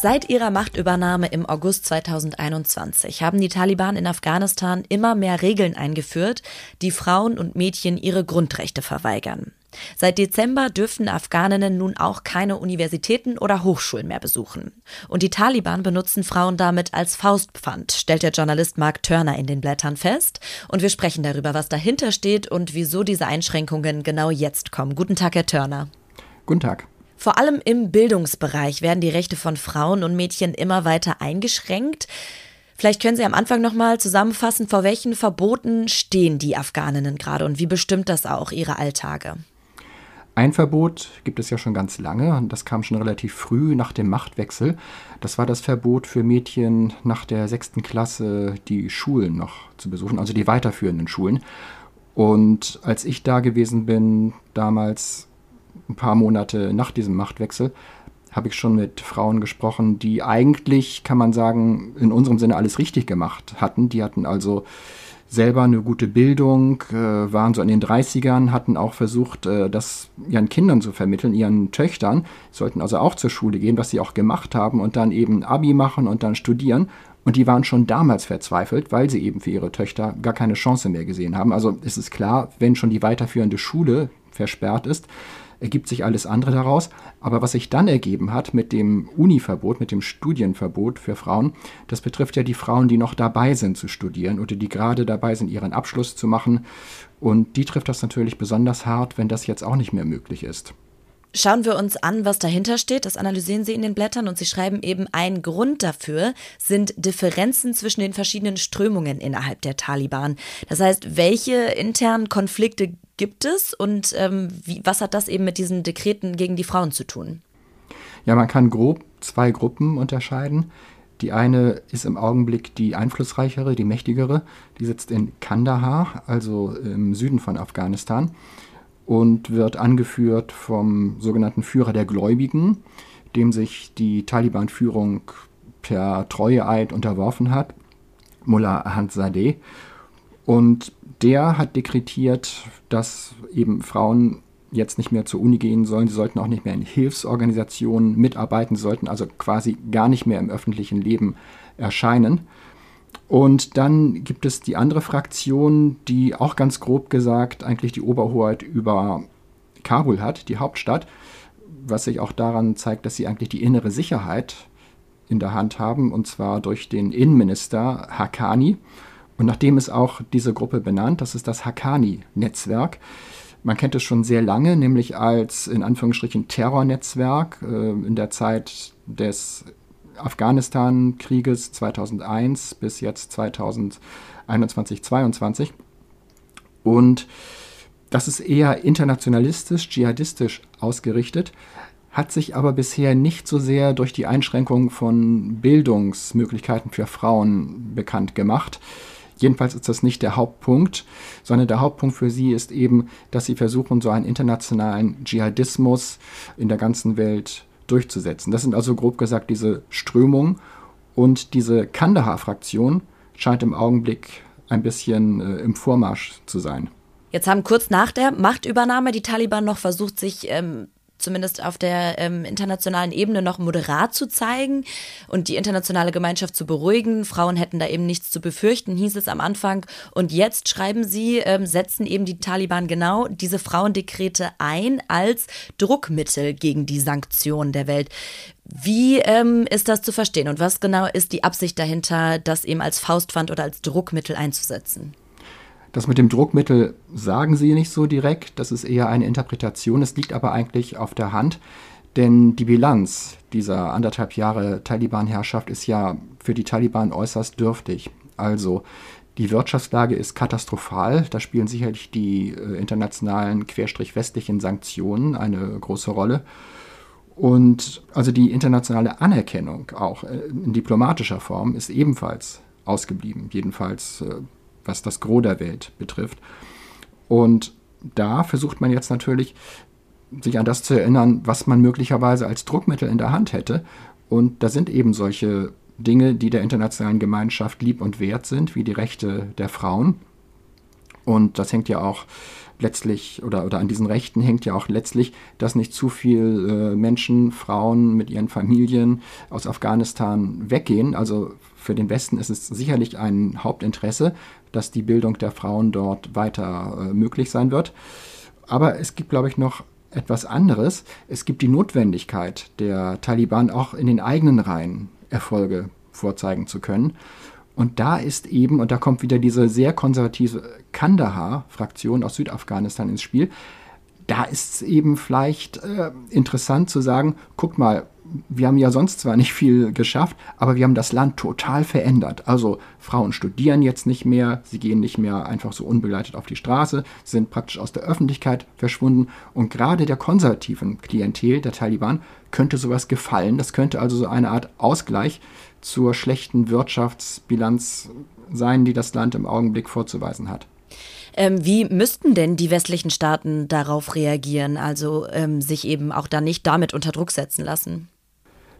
Seit ihrer Machtübernahme im August 2021 haben die Taliban in Afghanistan immer mehr Regeln eingeführt, die Frauen und Mädchen ihre Grundrechte verweigern. Seit Dezember dürfen Afghaninnen nun auch keine Universitäten oder Hochschulen mehr besuchen. Und die Taliban benutzen Frauen damit als Faustpfand, stellt der Journalist Mark Turner in den Blättern fest. Und wir sprechen darüber, was dahinter steht und wieso diese Einschränkungen genau jetzt kommen. Guten Tag, Herr Turner. Guten Tag. Vor allem im Bildungsbereich werden die Rechte von Frauen und Mädchen immer weiter eingeschränkt. Vielleicht können Sie am Anfang nochmal zusammenfassen, vor welchen Verboten stehen die Afghaninnen gerade und wie bestimmt das auch ihre Alltage? Ein Verbot gibt es ja schon ganz lange und das kam schon relativ früh nach dem Machtwechsel. Das war das Verbot für Mädchen nach der sechsten Klasse, die Schulen noch zu besuchen, also die weiterführenden Schulen. Und als ich da gewesen bin, damals ein paar Monate nach diesem Machtwechsel, habe ich schon mit Frauen gesprochen, die eigentlich, kann man sagen, in unserem Sinne alles richtig gemacht hatten. Die hatten also selber eine gute Bildung, äh, waren so in den 30ern, hatten auch versucht, äh, das ihren Kindern zu vermitteln, ihren Töchtern, sollten also auch zur Schule gehen, was sie auch gemacht haben und dann eben Abi machen und dann studieren. Und die waren schon damals verzweifelt, weil sie eben für ihre Töchter gar keine Chance mehr gesehen haben. Also es ist klar, wenn schon die weiterführende Schule versperrt ist, ergibt sich alles andere daraus. Aber was sich dann ergeben hat mit dem Univerbot, mit dem Studienverbot für Frauen, das betrifft ja die Frauen, die noch dabei sind zu studieren oder die gerade dabei sind, ihren Abschluss zu machen. Und die trifft das natürlich besonders hart, wenn das jetzt auch nicht mehr möglich ist. Schauen wir uns an, was dahinter steht. Das analysieren Sie in den Blättern und Sie schreiben eben, ein Grund dafür sind Differenzen zwischen den verschiedenen Strömungen innerhalb der Taliban. Das heißt, welche internen Konflikte gibt es und ähm, wie, was hat das eben mit diesen Dekreten gegen die Frauen zu tun? Ja, man kann grob zwei Gruppen unterscheiden. Die eine ist im Augenblick die einflussreichere, die mächtigere. Die sitzt in Kandahar, also im Süden von Afghanistan und wird angeführt vom sogenannten Führer der Gläubigen, dem sich die Taliban-Führung per Treueeid unterworfen hat, Mullah Hanzadeh. Und der hat dekretiert, dass eben Frauen jetzt nicht mehr zur Uni gehen sollen. Sie sollten auch nicht mehr in Hilfsorganisationen mitarbeiten, sie sollten also quasi gar nicht mehr im öffentlichen Leben erscheinen. Und dann gibt es die andere Fraktion, die auch ganz grob gesagt eigentlich die Oberhoheit über Kabul hat, die Hauptstadt, was sich auch daran zeigt, dass sie eigentlich die innere Sicherheit in der Hand haben, und zwar durch den Innenminister Hakani. Und nachdem ist auch diese Gruppe benannt, das ist das Hakani-Netzwerk. Man kennt es schon sehr lange, nämlich als in Anführungsstrichen Terrornetzwerk äh, in der Zeit des Afghanistan-Krieges 2001 bis jetzt 2021, 2022. Und das ist eher internationalistisch, dschihadistisch ausgerichtet, hat sich aber bisher nicht so sehr durch die Einschränkung von Bildungsmöglichkeiten für Frauen bekannt gemacht. Jedenfalls ist das nicht der Hauptpunkt, sondern der Hauptpunkt für sie ist eben, dass sie versuchen, so einen internationalen Dschihadismus in der ganzen Welt durchzusetzen. Das sind also grob gesagt diese Strömungen und diese Kandahar-Fraktion scheint im Augenblick ein bisschen äh, im Vormarsch zu sein. Jetzt haben kurz nach der Machtübernahme die Taliban noch versucht, sich ähm, zumindest auf der ähm, internationalen Ebene noch moderat zu zeigen und die internationale Gemeinschaft zu beruhigen. Frauen hätten da eben nichts zu befürchten, hieß es am Anfang. Und jetzt schreiben sie, ähm, setzen eben die Taliban genau diese Frauendekrete ein als Druckmittel gegen die Sanktionen der Welt. Wie ähm, ist das zu verstehen und was genau ist die Absicht dahinter, das eben als Faustpfand oder als Druckmittel einzusetzen? Das mit dem Druckmittel sagen sie nicht so direkt, das ist eher eine Interpretation, es liegt aber eigentlich auf der Hand, denn die Bilanz dieser anderthalb Jahre Taliban-Herrschaft ist ja für die Taliban äußerst dürftig. Also die Wirtschaftslage ist katastrophal, da spielen sicherlich die äh, internationalen querstrich westlichen Sanktionen eine große Rolle. Und also die internationale Anerkennung auch äh, in diplomatischer Form ist ebenfalls ausgeblieben, jedenfalls äh, was das Gros der Welt betrifft. Und da versucht man jetzt natürlich sich an das zu erinnern, was man möglicherweise als Druckmittel in der Hand hätte. Und da sind eben solche Dinge, die der internationalen Gemeinschaft lieb und wert sind, wie die Rechte der Frauen. Und das hängt ja auch letztlich, oder, oder an diesen Rechten hängt ja auch letztlich, dass nicht zu viele äh, Menschen, Frauen mit ihren Familien aus Afghanistan weggehen. Also für den Westen ist es sicherlich ein Hauptinteresse, dass die Bildung der Frauen dort weiter äh, möglich sein wird. Aber es gibt, glaube ich, noch etwas anderes. Es gibt die Notwendigkeit der Taliban auch in den eigenen Reihen Erfolge vorzeigen zu können. Und da ist eben, und da kommt wieder diese sehr konservative Kandahar-Fraktion aus Südafghanistan ins Spiel, da ist es eben vielleicht äh, interessant zu sagen, guck mal, wir haben ja sonst zwar nicht viel geschafft, aber wir haben das Land total verändert. Also Frauen studieren jetzt nicht mehr, sie gehen nicht mehr einfach so unbegleitet auf die Straße, sind praktisch aus der Öffentlichkeit verschwunden. Und gerade der konservativen Klientel der Taliban könnte sowas gefallen. Das könnte also so eine Art Ausgleich zur schlechten Wirtschaftsbilanz sein, die das Land im Augenblick vorzuweisen hat. Ähm, wie müssten denn die westlichen Staaten darauf reagieren, also ähm, sich eben auch da nicht damit unter Druck setzen lassen?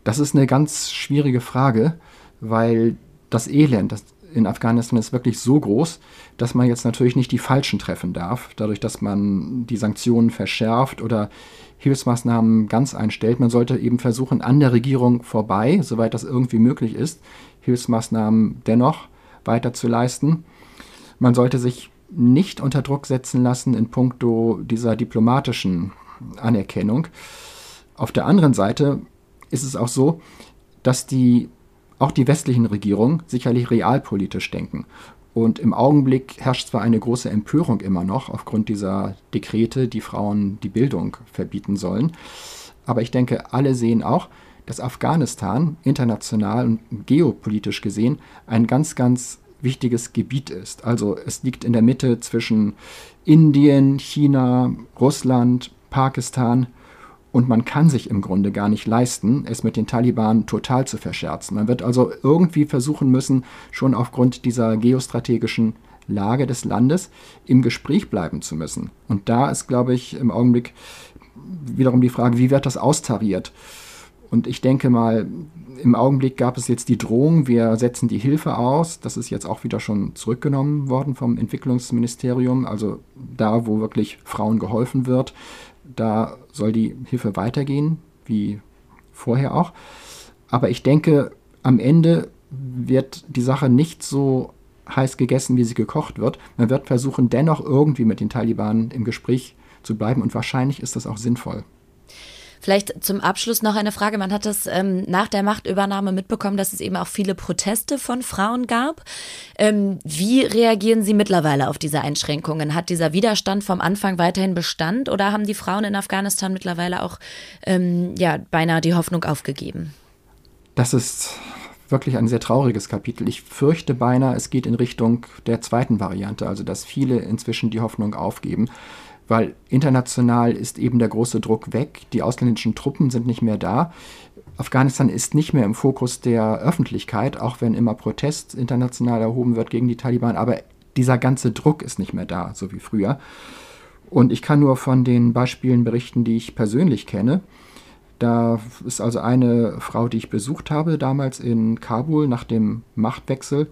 Das ist eine ganz schwierige Frage, weil das Elend das in Afghanistan ist wirklich so groß, dass man jetzt natürlich nicht die Falschen treffen darf, dadurch, dass man die Sanktionen verschärft oder Hilfsmaßnahmen ganz einstellt. Man sollte eben versuchen, an der Regierung vorbei, soweit das irgendwie möglich ist, Hilfsmaßnahmen dennoch weiter zu leisten. Man sollte sich nicht unter Druck setzen lassen in puncto dieser diplomatischen Anerkennung. Auf der anderen Seite ist es auch so, dass die, auch die westlichen Regierungen sicherlich realpolitisch denken. Und im Augenblick herrscht zwar eine große Empörung immer noch aufgrund dieser Dekrete, die Frauen die Bildung verbieten sollen, aber ich denke, alle sehen auch, dass Afghanistan international und geopolitisch gesehen ein ganz, ganz wichtiges Gebiet ist. Also es liegt in der Mitte zwischen Indien, China, Russland, Pakistan und man kann sich im Grunde gar nicht leisten, es mit den Taliban total zu verscherzen. Man wird also irgendwie versuchen müssen, schon aufgrund dieser geostrategischen Lage des Landes im Gespräch bleiben zu müssen. Und da ist, glaube ich, im Augenblick wiederum die Frage, wie wird das austariert? Und ich denke mal, im Augenblick gab es jetzt die Drohung, wir setzen die Hilfe aus. Das ist jetzt auch wieder schon zurückgenommen worden vom Entwicklungsministerium. Also da, wo wirklich Frauen geholfen wird, da soll die Hilfe weitergehen, wie vorher auch. Aber ich denke, am Ende wird die Sache nicht so heiß gegessen, wie sie gekocht wird. Man wird versuchen, dennoch irgendwie mit den Taliban im Gespräch zu bleiben und wahrscheinlich ist das auch sinnvoll. Vielleicht zum Abschluss noch eine Frage. Man hat es ähm, nach der Machtübernahme mitbekommen, dass es eben auch viele Proteste von Frauen gab. Ähm, wie reagieren Sie mittlerweile auf diese Einschränkungen? Hat dieser Widerstand vom Anfang weiterhin Bestand oder haben die Frauen in Afghanistan mittlerweile auch ähm, ja, beinahe die Hoffnung aufgegeben? Das ist wirklich ein sehr trauriges Kapitel. Ich fürchte beinahe, es geht in Richtung der zweiten Variante, also dass viele inzwischen die Hoffnung aufgeben weil international ist eben der große Druck weg, die ausländischen Truppen sind nicht mehr da. Afghanistan ist nicht mehr im Fokus der Öffentlichkeit, auch wenn immer Protest international erhoben wird gegen die Taliban, aber dieser ganze Druck ist nicht mehr da, so wie früher. Und ich kann nur von den Beispielen berichten, die ich persönlich kenne. Da ist also eine Frau, die ich besucht habe, damals in Kabul nach dem Machtwechsel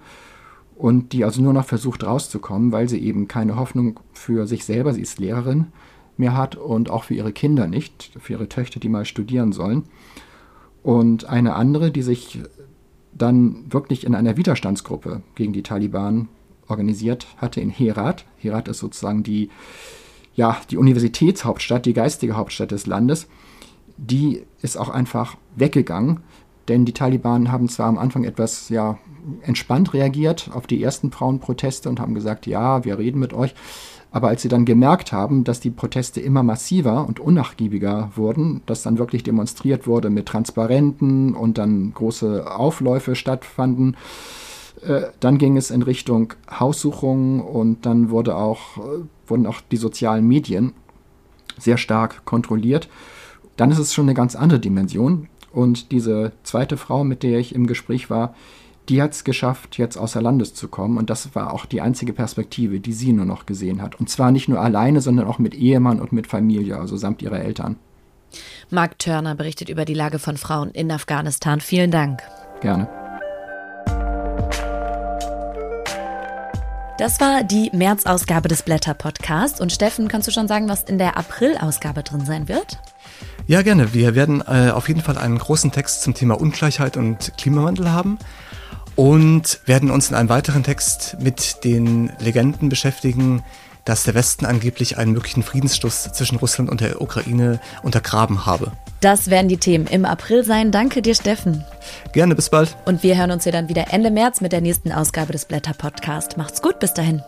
und die also nur noch versucht rauszukommen, weil sie eben keine Hoffnung für sich selber, sie ist Lehrerin, mehr hat und auch für ihre Kinder nicht, für ihre Töchter, die mal studieren sollen. Und eine andere, die sich dann wirklich in einer Widerstandsgruppe gegen die Taliban organisiert hatte in Herat. Herat ist sozusagen die, ja, die Universitätshauptstadt, die geistige Hauptstadt des Landes. Die ist auch einfach weggegangen, denn die Taliban haben zwar am Anfang etwas ja, entspannt reagiert auf die ersten Frauenproteste und haben gesagt, ja, wir reden mit euch. Aber als sie dann gemerkt haben, dass die Proteste immer massiver und unnachgiebiger wurden, dass dann wirklich demonstriert wurde mit Transparenten und dann große Aufläufe stattfanden, äh, dann ging es in Richtung Haussuchungen und dann wurde auch, äh, wurden auch die sozialen Medien sehr stark kontrolliert. Dann ist es schon eine ganz andere Dimension. Und diese zweite Frau, mit der ich im Gespräch war, die hat es geschafft, jetzt außer Landes zu kommen. Und das war auch die einzige Perspektive, die sie nur noch gesehen hat. Und zwar nicht nur alleine, sondern auch mit Ehemann und mit Familie, also samt ihrer Eltern. Mark Turner berichtet über die Lage von Frauen in Afghanistan. Vielen Dank. Gerne. Das war die März-Ausgabe des Blätter-Podcasts. Und Steffen, kannst du schon sagen, was in der April-Ausgabe drin sein wird? Ja, gerne. Wir werden äh, auf jeden Fall einen großen Text zum Thema Ungleichheit und Klimawandel haben und werden uns in einem weiteren Text mit den Legenden beschäftigen, dass der Westen angeblich einen möglichen Friedensschluss zwischen Russland und der Ukraine untergraben habe. Das werden die Themen im April sein. Danke dir, Steffen. Gerne, bis bald. Und wir hören uns hier dann wieder Ende März mit der nächsten Ausgabe des Blätter Podcast. Macht's gut, bis dahin.